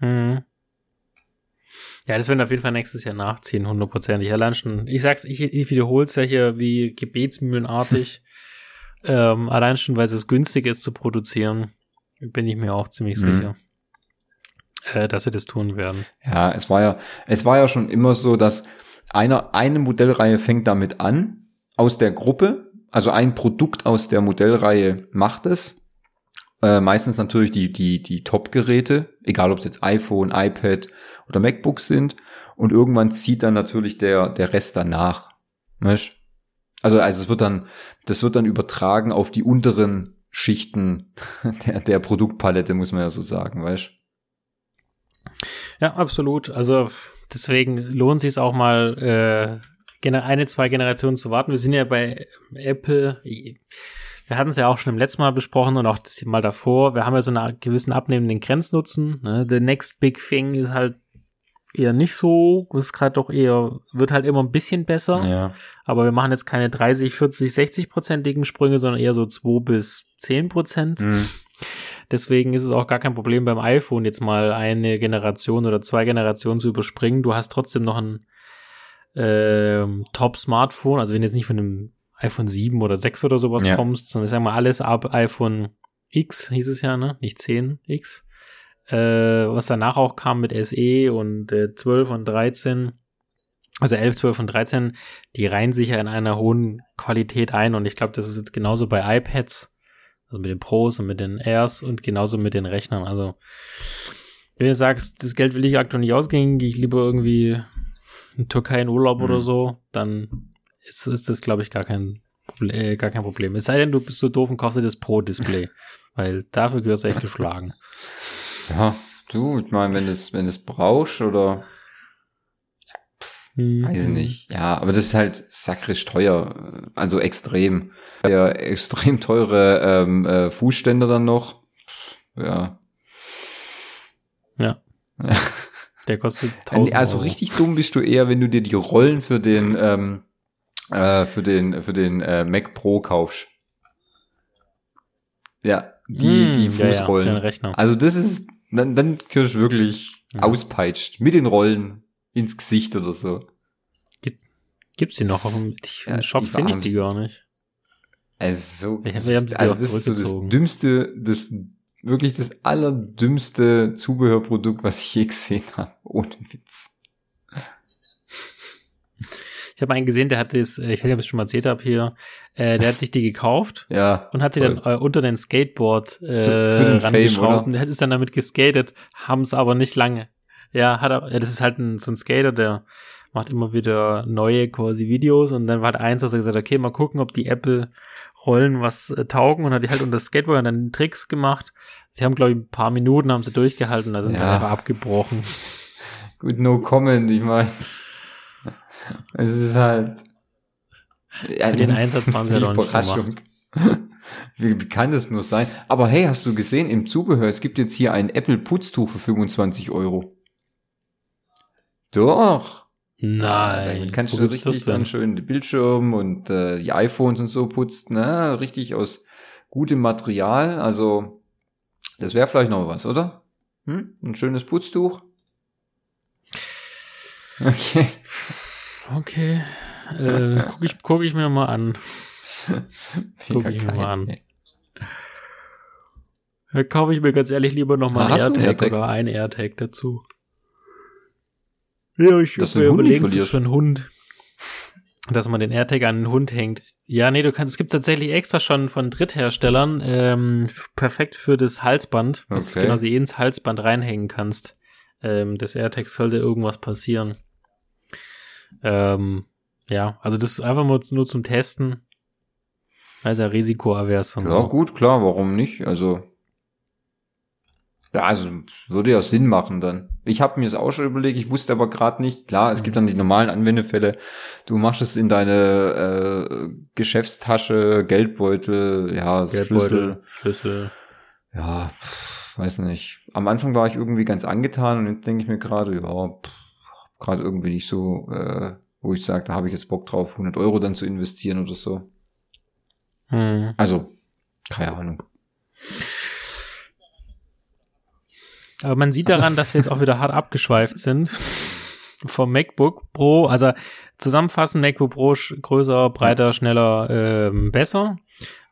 Mhm. Ja, das werden wir auf jeden Fall nächstes Jahr nachziehen, hundertprozentig. Allein schon, ich sag's, ich, ich wiederhole es ja hier wie gebetsmühlenartig. ähm, allein schon, weil es günstig ist zu produzieren, bin ich mir auch ziemlich Mhm. sicher, äh, dass sie das tun werden. Ja, es war ja, es war ja schon immer so, dass einer, eine Modellreihe fängt damit an, aus der Gruppe, also ein Produkt aus der Modellreihe macht es. Äh, meistens natürlich die, die, die Top-Geräte, egal ob es jetzt iPhone, iPad oder MacBook sind. Und irgendwann zieht dann natürlich der, der Rest danach. Weißt? Also, also es wird dann, das wird dann übertragen auf die unteren Schichten der, der Produktpalette, muss man ja so sagen, weißt? Ja, absolut. Also deswegen lohnt sich auch mal äh, eine, zwei Generationen zu warten. Wir sind ja bei Apple. Wir hatten es ja auch schon im letzten Mal besprochen und auch das Mal davor. Wir haben ja so einen gewissen abnehmenden Grenznutzen. Ne? The next big thing ist halt eher nicht so. Ist gerade doch eher, wird halt immer ein bisschen besser. Ja. Aber wir machen jetzt keine 30, 40, 60 prozentigen Sprünge, sondern eher so 2 bis 10 Prozent. Mhm. Deswegen ist es auch gar kein Problem beim iPhone jetzt mal eine Generation oder zwei Generationen zu überspringen. Du hast trotzdem noch ein ähm, Top-Smartphone, also wenn jetzt nicht von einem iPhone 7 oder 6 oder sowas Ja. kommst, sondern sagen wir alles ab iPhone X hieß es ja, ne? Nicht 10X. Äh, was danach auch kam mit SE und äh, 12 und 13. Also 11, 12 und 13, die reihen sich ja in einer hohen Qualität ein und ich glaube, das ist jetzt genauso bei iPads, also mit den Pros und mit den Airs und genauso mit den Rechnern. Also, wenn du sagst, das Geld will ich aktuell nicht ausgeben, gehe ich lieber irgendwie in Türkei in Urlaub Mhm. oder so, dann ist, ist das, glaube ich, gar kein, äh, gar kein Problem. Es sei denn, du bist so doof und kaufst dir das Pro-Display, weil dafür gehörst du echt geschlagen. Ja, du, ich meine, wenn es wenn es brauchst oder Mhm. weiß ich nicht. Ja, aber das ist halt sakrisch teuer, also extrem. Der extrem teure ähm, äh, Fußständer dann noch. Ja. Ja. Ja. Der kostet 1000 Also Euro. richtig dumm bist du eher, wenn du dir die Rollen für den ähm, äh, für den für den äh, Mac Pro kaufst. Ja, die Mm, die ja, ja, für den Fußrollen. Rechner. Also das ist dann dann Kirsch wirklich Ja. auspeitscht mit den Rollen ins Gesicht oder so. Gibt's die noch auf dem ich, Ja, im Shop finde ich die gar nicht. Also so Ich hab- ist- sie also das ist so das dümmste das wirklich das allerdümmste Zubehörprodukt, was ich je gesehen habe. Ohne Witz. Ich habe einen gesehen, der hat das, äh, ich weiß nicht, ob ich es schon mal erzählt habe hier, äh, der hat sich die gekauft Ja. und hat sie dann äh, unter den Skateboard äh, Für den Fame, rangeschraubt und der ist dann damit geskatet, haben es aber nicht lange. Ja, hat er, ja, das ist halt ein, so ein Skater, der macht immer wieder neue quasi Videos und dann war halt eins, dass er gesagt hat, okay, mal gucken, ob die Apple Rollen was äh, taugen und hat die halt unter das Skateboard dann Tricks gemacht. Sie haben, glaube ich, ein paar Minuten haben sie durchgehalten, da sind sie Ja. einfach abgebrochen. Gut, no comment, ich meine. Es ist halt. Ja, Für den Einsatz waren die doch nicht Überraschung. Wie, wie kann das nur sein? Aber hey, hast du gesehen im Zubehör, es gibt jetzt hier ein Apple Putztuch für 25 Euro. Doch. Nein. Damit kannst du richtig dann schön die Bildschirm und äh, die iPhones und so putzt, ne? Richtig aus gutem Material. Also, das wäre vielleicht noch was, oder? Hm? Ein schönes Putztuch. Okay. Okay. Äh, guck, ich, guck ich mir mal an. Guck ich mir mal an. Da kaufe ich mir ganz ehrlich lieber noch mal Ah, ein einen AirTag, AirTag? oder ein AirTag dazu. Ja, ich du mir einen es ist für einen Hund. Dass man den AirTag an den Hund hängt. Ja, nee, du kannst, es gibt tatsächlich extra schon von Drittherstellern, ähm, perfekt für das Halsband, dass Okay. du genauso eh ins Halsband reinhängen kannst. Ähm, des AirTags sollte irgendwas passieren. Ähm, ja, also das ist einfach nur, nur zum Testen. Weil es ja risikoavers und Ja, so. gut, klar, warum nicht? Also, ja, also würde ja Sinn machen dann. Ich habe mir das auch schon überlegt, ich wusste aber gerade nicht. Klar, es gibt dann die normalen Anwendefälle. Du machst es in deine äh, Geschäftstasche, Geldbeutel, ja, Schlüssel. Geldbeutel, Schlüssel. Ja, pff, weiß nicht. Am Anfang war ich irgendwie ganz angetan und jetzt denke ich mir gerade, ja, gerade irgendwie nicht so, äh, wo ich sage, da habe ich jetzt Bock drauf, 100 Euro dann zu investieren oder so. Hm. Also, keine Ahnung. Aber man sieht daran, dass wir jetzt auch wieder hart abgeschweift sind vom MacBook Pro. Also zusammenfassend, MacBook Pro größer, breiter, schneller, ähm, besser.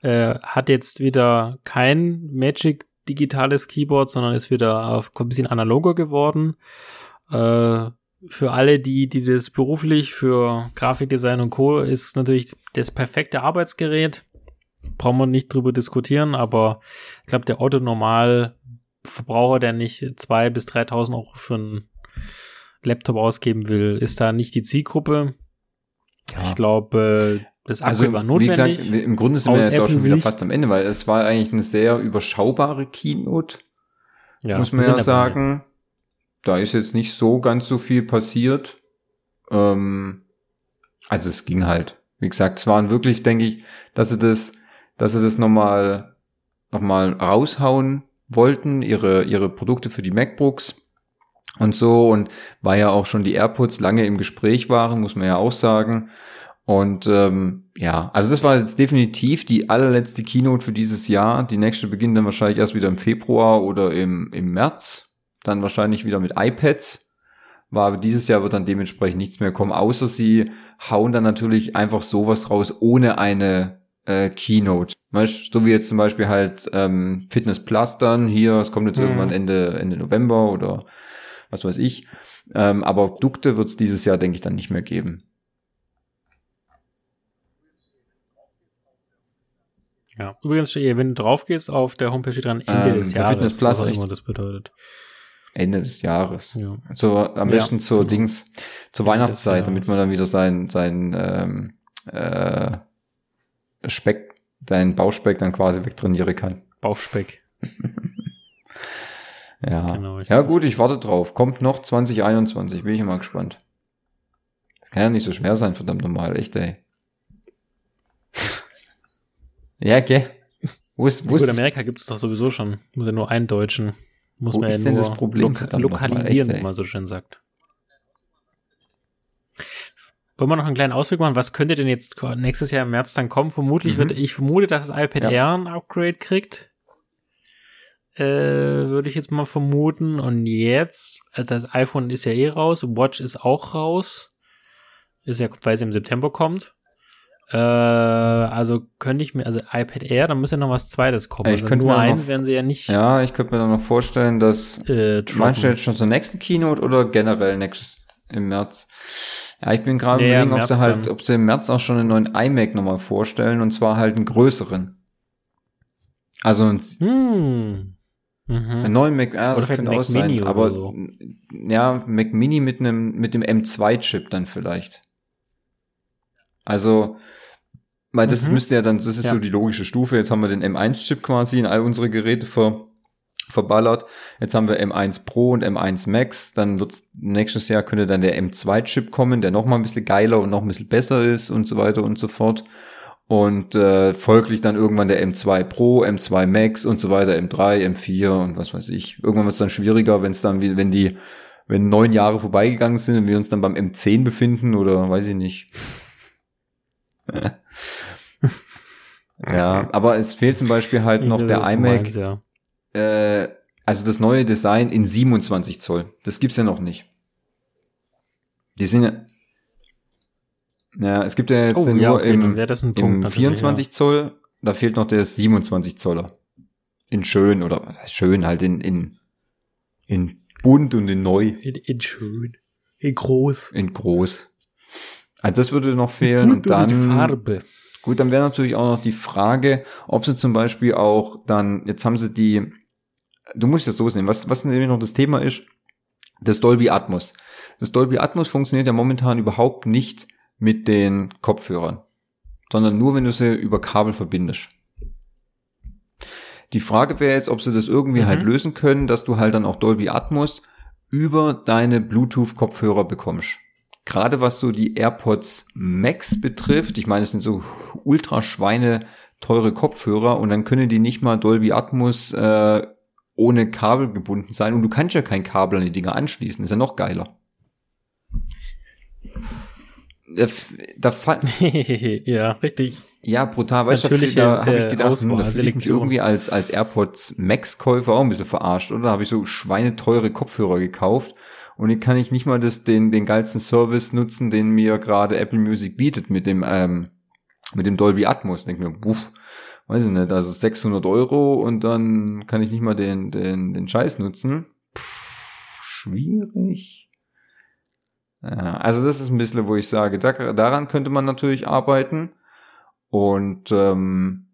Äh, hat jetzt wieder kein Magic digitales Keyboard, sondern ist wieder auf ein bisschen analoger geworden. Äh, für alle, die, die das beruflich für Grafikdesign und Co. ist natürlich das perfekte Arbeitsgerät. Brauchen wir nicht drüber diskutieren, aber ich glaube, der Otto normal Verbraucher, der nicht 2.000 bis 3.000 Euro für einen Laptop ausgeben will, ist da nicht die Zielgruppe. Ja. Ich glaube, das Akku Also, war wie notwendig. gesagt, wir- im Grunde sind wir jetzt auch schon wieder fast am Ende, weil es war eigentlich eine sehr überschaubare Keynote, ja, muss man ja sagen. Da ist jetzt nicht so ganz so viel passiert. Ähm, also es ging halt. Wie gesagt, es waren wirklich, denke ich, dass sie das, dass sie das nochmal, nochmal raushauen wollten, ihre, ihre Produkte für die MacBooks und so und weil ja auch schon die AirPods lange im Gespräch waren, muss man ja auch sagen. Und ähm, ja, also das war jetzt definitiv die allerletzte Keynote für dieses Jahr. Die nächste beginnt dann wahrscheinlich erst wieder im Februar oder im, im März. Dann wahrscheinlich wieder mit iPads. Aber dieses Jahr wird dann dementsprechend nichts mehr kommen, außer sie hauen dann natürlich einfach sowas raus ohne eine äh, Keynote. Weißt, so wie jetzt zum Beispiel halt ähm, Fitness Plus dann hier, es kommt jetzt Mhm. irgendwann Ende, Ende November oder was weiß ich. Ähm, aber Produkte wird es dieses Jahr, denke ich, dann nicht mehr geben. Ja. Übrigens, wenn du drauf gehst, auf der Homepage steht dran Ende Ähm, des Jahres. Fitness Plus was auch immer das bedeutet. Ende des Jahres. Ja. So am Ja, besten zur genau. Dings, zur Ende Weihnachtszeit, damit man dann wieder sein, sein ähm, äh, Speck, seinen Bauchspeck dann quasi wegtrainieren kann. Bauchspeck. Ja. Genau, ja gut, ich warte drauf. Kommt noch 2021, bin ich mal gespannt. Das kann ja nicht so schwer sein, verdammt normal, echt, ey. ja, gell? Wo ist, wo Gut, ist, Amerika gibt es doch sowieso schon. Muss ja nur einen Deutschen. Muss Wo man ja ist denn nur das Problem, loka lokalisieren, echt, wie man so schön sagt. Wollen wir noch einen kleinen Ausblick machen? Was könnte denn jetzt nächstes Jahr im März dann kommen? Vermutlich Mhm. wird, ich vermute, dass das iPad Ja. Air ein Upgrade kriegt. Äh, würde ich jetzt mal vermuten. Und jetzt, also das iPhone ist ja eh raus, Watch ist auch raus. Ist ja, weil es im September kommt. Äh, also könnte ich mir, also iPad Air, dann müsste noch was zweites kommen. Ich also könnte nur eins noch- werden sie ja nicht ja, ich könnte mir dann noch vorstellen, dass äh, Meinst du droppen. jetzt schon zur nächsten Keynote oder generell nächstes im März? Ja, ich bin gerade Ja, ja, überlegen, ob sie halt, dann. ob sie im März auch schon einen neuen iMac nochmal vorstellen und zwar halt einen größeren. Also einen, Hm. einen Mhm. neuen Mac Air, Oder das könnte ein auch Mac sein, Mini aber so. ja, Mac Mini mit einem mit dem M2 Chip dann vielleicht. Also weil das Mhm. müsste ja dann, das ist Ja. so die logische Stufe. Jetzt haben wir den M1 Chip quasi in all unsere Geräte ver, verballert. Jetzt haben wir M1 Pro und M1 Max. Dann wird nächstes Jahr könnte dann der M2-Chip kommen, der noch mal ein bisschen geiler und noch ein bisschen besser ist und so weiter und so fort. Und äh, folglich dann irgendwann der M2 Pro, M2 Max und so weiter, M3, M4 und was weiß ich. Irgendwann wird es dann schwieriger, wenn es dann wie, wenn die, wenn neun Jahre vorbeigegangen sind und wir uns dann beim M10 befinden oder weiß ich nicht. ja, aber es fehlt zum Beispiel halt noch der iMac, gemeint, ja. äh, also das neue Design in 27 Zoll. Das gibt's ja noch nicht. Die sind ja, ja, es gibt ja jetzt Oh, nur ja, okay, dann im, im natürlich, 24 Zoll, da fehlt noch der 27 Zoller. In schön oder schön halt in, in, in bunt und in neu, Ja. In, in schön. In groß. in groß. Also das würde noch fehlen und die dann, Farbe. Gut, dann wäre natürlich auch noch die Frage, ob sie zum Beispiel auch dann, jetzt haben sie die, du musst das so sehen, was, was nämlich noch das Thema ist, das Dolby Atmos. Das Dolby Atmos funktioniert ja momentan überhaupt nicht mit den Kopfhörern, sondern nur, wenn du sie über Kabel verbindest. Die Frage wäre jetzt, ob sie das irgendwie Mhm. halt lösen können, dass du halt dann auch Dolby Atmos über deine Bluetooth-Kopfhörer bekommst. Gerade was so die AirPods Max betrifft, ich meine, es sind so ultra Schweine teure Kopfhörer und dann können die nicht mal Dolby Atmos äh, ohne Kabel gebunden sein und du kannst ja kein Kabel an die Dinger anschließen, ist ja noch geiler. Da, da ja, richtig. ja, brutal, weißt du, da habe ich äh, gedacht, Auswahl, hm, da fühle ich mich irgendwie als, als AirPods Max-Käufer auch ein bisschen verarscht, oder? Da habe ich so schweineteure Kopfhörer gekauft und jetzt kann ich nicht mal das, den, den geilsten Service nutzen, den mir gerade Apple Music bietet mit dem, ähm, mit dem Dolby Atmos. Denk mir, buff, weiß ich nicht, also 600 Euro und dann kann ich nicht mal den, den, den Scheiß nutzen. Pff, schwierig. Also das ist ein bisschen, wo ich sage, da, daran könnte man natürlich arbeiten. Und ähm,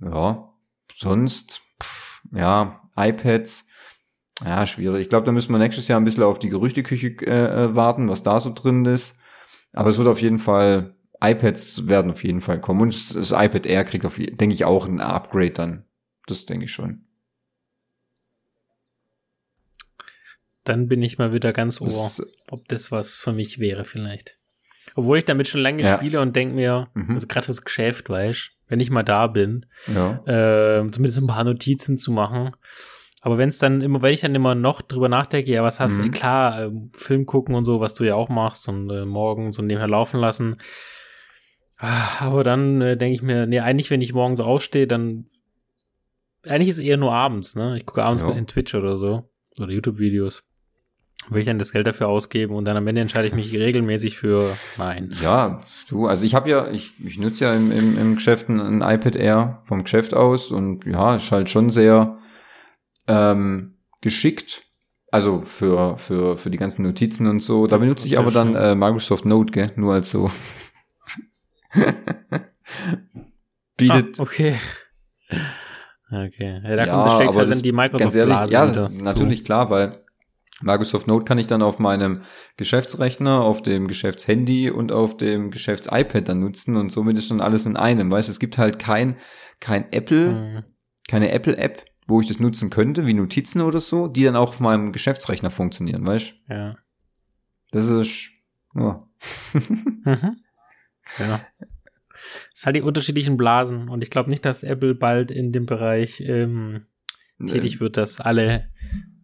ja, sonst, pff, ja, iPads, ja, schwierig. Ich glaube, da müssen wir nächstes Jahr ein bisschen auf die Gerüchteküche äh, äh, warten, was da so drin ist. Aber es wird auf jeden Fall, iPads werden auf jeden Fall kommen. Und das iPad Air kriegt auf, je- denke ich, auch ein Upgrade dann. Das denke ich schon. Dann bin ich mal wieder ganz ohr, Das, ob das was für mich wäre vielleicht. Obwohl ich damit schon lange Ja. spiele und denke mir, Mhm. also gerade fürs Geschäft, weißt wenn ich mal da bin, ja. äh, zumindest ein paar Notizen zu machen. Aber wenn es dann immer, wenn ich dann immer noch drüber nachdenke, ja, was hast du, Mhm. klar, ähm, Film gucken und so, was du ja auch machst und äh, morgen so nebenher laufen lassen. Ah, Aber dann äh, denke ich mir, nee, eigentlich, wenn ich morgens aufstehe, dann eigentlich ist es eher nur abends, ne? Ich gucke abends Ja. ein bisschen Twitch oder so. Oder YouTube-Videos. Will ich dann das Geld dafür ausgeben und dann am Ende entscheide ich mich regelmäßig für nein. Ja, du, also ich habe ja, ich, ich nutze ja im, im, im Geschäft ein, ein iPad Air vom Geschäft aus und ja, ist halt schon sehr ähm, geschickt. Also für, für, für die ganzen Notizen und so. Da benutze ich aber dann äh, Microsoft Note, gell? Nur als so. Bietet. Ah, okay. Okay. Ja, da Ja, kommt, aber halt das- dann die Microsoft Ganz ehrlich, Blase ja, das natürlich klar, weil Microsoft Note kann ich dann auf meinem Geschäftsrechner, auf dem Geschäftshandy und auf dem Geschäfts-iPad dann nutzen und somit ist schon alles in einem. Weißt es gibt halt kein, kein Apple, Hm. keine Apple-App, wo ich das nutzen könnte, wie Notizen oder so, die dann auch auf meinem Geschäftsrechner funktionieren, weißt du? Ja. Das ist, ja. Mhm. Ja. Es ist halt die unterschiedlichen Blasen und ich glaube nicht, dass Apple bald in dem Bereich ähm, tätig wird, dass alle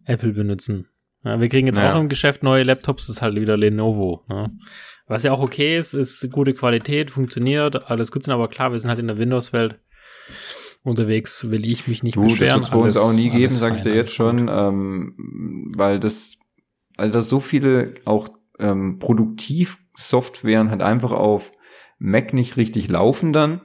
Apple benutzen. Ja, wir kriegen jetzt Ja. auch im Geschäft neue Laptops, das ist halt wieder Lenovo. Ne? Was ja auch okay ist, ist gute Qualität, funktioniert, alles gut sind, aber klar, wir sind halt in der Windows-Welt unterwegs, will ich mich nicht Du, das beschweren. wird es bei uns auch nie geben, sage ich dir jetzt schon, ähm, weil das, weil da so viele auch ähm, Produktivsoftwaren halt einfach auf Mac nicht richtig laufen dann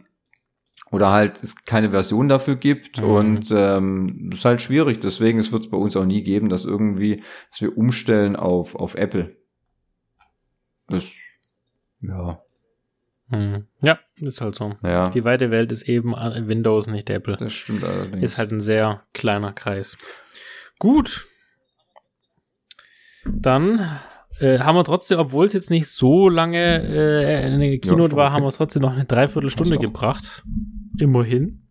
oder halt es keine Version dafür gibt Mhm. und ähm, das ist halt schwierig. Deswegen es wird es bei uns auch nie geben, dass irgendwie, dass wir umstellen auf auf Apple. Das ja. Ja, ist halt so. ja, Die weite Welt ist eben äh, Windows, nicht Apple. das stimmt allerdings. Ist halt ein sehr kleiner Kreis. Gut. Dann äh, haben wir trotzdem, obwohl es jetzt nicht so lange äh, eine Keynote schon war, haben wir es trotzdem noch eine Dreiviertelstunde gebracht. Immerhin.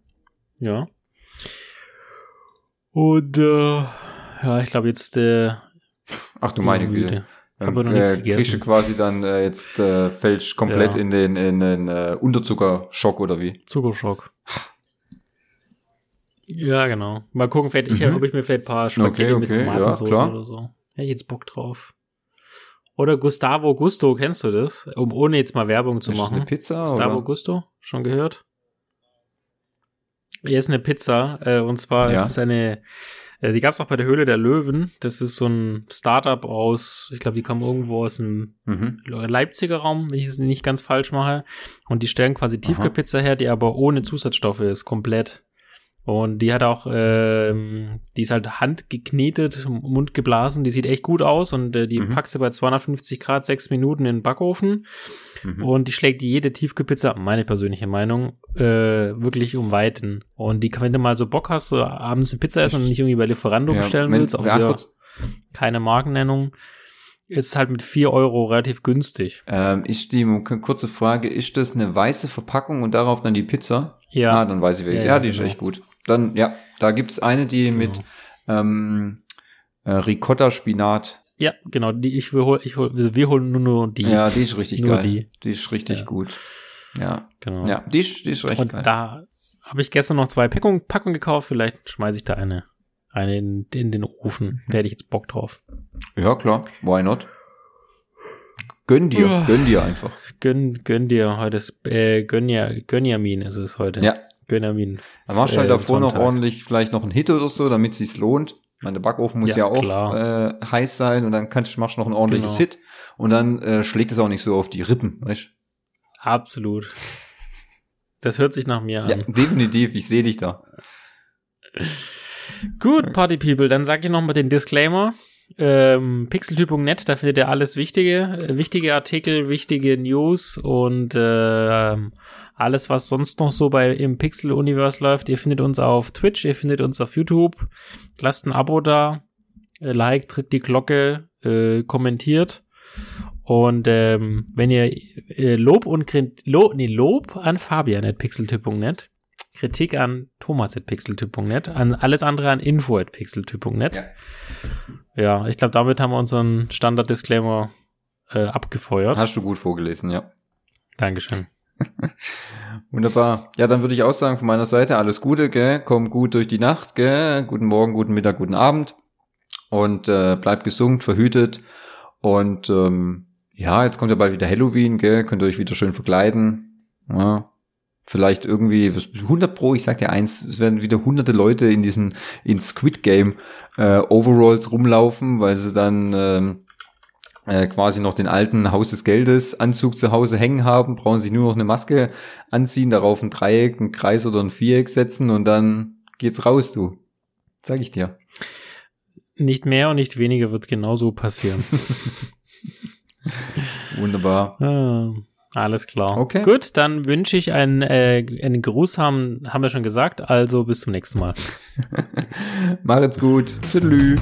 Ja. Und äh, ja, ich glaube jetzt äh, Ach du meine Güte. Güte. Hab Dann aber noch nichts äh, gegessen. kriegst du quasi dann äh, jetzt äh, fällst komplett Ja. in den in den äh, Unterzuckerschock oder wie? Zuckerschock. Ja, genau. Mal gucken, vielleicht ich, Mhm. ob ich mir vielleicht ein paar Spaghetti Okay, mit okay, ja, Tomatensauce klar. oder so. Hätte ich jetzt Bock drauf. Oder Gustavo Gusto, kennst du das? Um ohne jetzt mal Werbung zu Ist das machen. eine Pizza Gustavo oder? Gusto, schon gehört? Hier ist eine Pizza, äh, und zwar Ja. ist es eine, äh, die gab es auch bei der Höhle der Löwen. Das ist so ein Startup aus, ich glaube, die kommen irgendwo aus dem Mhm. Leipziger Raum, wenn ich es nicht ganz falsch mache. Und die stellen quasi Tiefkühlpizza her, die aber ohne Zusatzstoffe ist, komplett. Und die hat auch, ähm, die ist halt handgeknetet, Mund geblasen, die sieht echt gut aus und äh, die Mhm. packst du bei 250 Grad sechs Minuten in den Backofen Mhm. und die schlägt jede Tiefkühlpizza, meine persönliche Meinung, äh, wirklich um Weiten. Und die, kann- wenn du mal so Bock hast, so abends eine Pizza essen und nicht irgendwie bei Lieferando bestellen wenn- willst, auch ja, keine Markennennung, ist halt mit 4 Euro relativ günstig. ähm, ist die kurze Frage, ist das eine weiße Verpackung und darauf dann die Pizza? Ja. Ah, dann weiß ich welche. Ja, Ja, ja, die ist genau. echt gut. Dann, ja, da gibt's eine, die mit ähm, äh, Ricotta-Spinat. Ja, genau, die, ich will, ich hol, wir holen nur, nur die. Ja, die ist richtig geil. die. Die. ist richtig Ja. gut. Ja, genau. ja, die ist, die ist recht Und geil. da habe ich gestern noch zwei Packungen, Packungen gekauft, vielleicht schmeiße ich da eine, eine in, in den Ofen. Da hätte ich jetzt Bock drauf. Ja, klar. Why not? Gönn dir, gönn dir einfach. Gönn, gönn dir heute, ist, äh, Gönja, Gönjamin ist es heute. Ja. Gönjamin. Dann machst du halt Äh, davor noch ordentlich vielleicht noch einen Hit oder so, damit sich's lohnt. Meine Backofen muss Ja, ja, auch klar. äh, heiß sein und dann kannst, machst du noch ein ordentliches Genau. Hit und dann äh, schlägt es auch nicht so auf die Rippen, weißt Absolut. Das hört sich nach mir an. Ja, definitiv, ich sehe dich da. Gut, Party People, dann sag ich noch mal den Disclaimer. Ähm, Pixeltyp.net, da findet ihr alles Wichtige, äh, wichtige Artikel, wichtige News und äh, alles, was sonst noch so bei im Pixel-Universe läuft. Ihr findet uns auf Twitch, ihr findet uns auf YouTube. Lasst ein Abo da, äh, like, tritt die Glocke, äh, kommentiert. Und ähm, wenn ihr äh, Lob und Krit Lob, nee, Lob an Fabian at pixeltyp.net, Kritik an Thomas at pixeltyp.net, an alles andere an info at pixeltyp.net. Ja. Ja, ich glaube, damit haben wir unseren Standard-Disclaimer äh, abgefeuert. Hast du gut vorgelesen, ja. Dankeschön. Wunderbar. Ja, dann würde ich auch sagen, von meiner Seite alles Gute, gell? Komm gut durch die Nacht, gell? Guten Morgen, guten Mittag, guten Abend. Und äh, bleibt gesund, verhütet. Und ähm, ja, jetzt kommt ja bald wieder Halloween, gell? Könnt ihr euch wieder schön verkleiden. Ja. Vielleicht irgendwie, was- 100 Pro, ich sag dir eins, es werden wieder hunderte Leute in diesen, in Squid Game äh, Overalls rumlaufen, weil sie dann ähm, äh, quasi noch den alten Haus des Geldes Anzug zu Hause hängen haben, brauchen sich nur noch eine Maske anziehen, darauf ein Dreieck, ein Kreis oder ein Viereck setzen und dann geht's raus, du. Sag ich dir. Nicht mehr und nicht weniger wird genauso passieren. Wunderbar. ah, alles klar. Okay. Gut, dann wünsche ich einen, äh, einen Gruß, haben, haben wir schon gesagt. Also bis zum nächsten Mal. Macht's gut. Tschüss.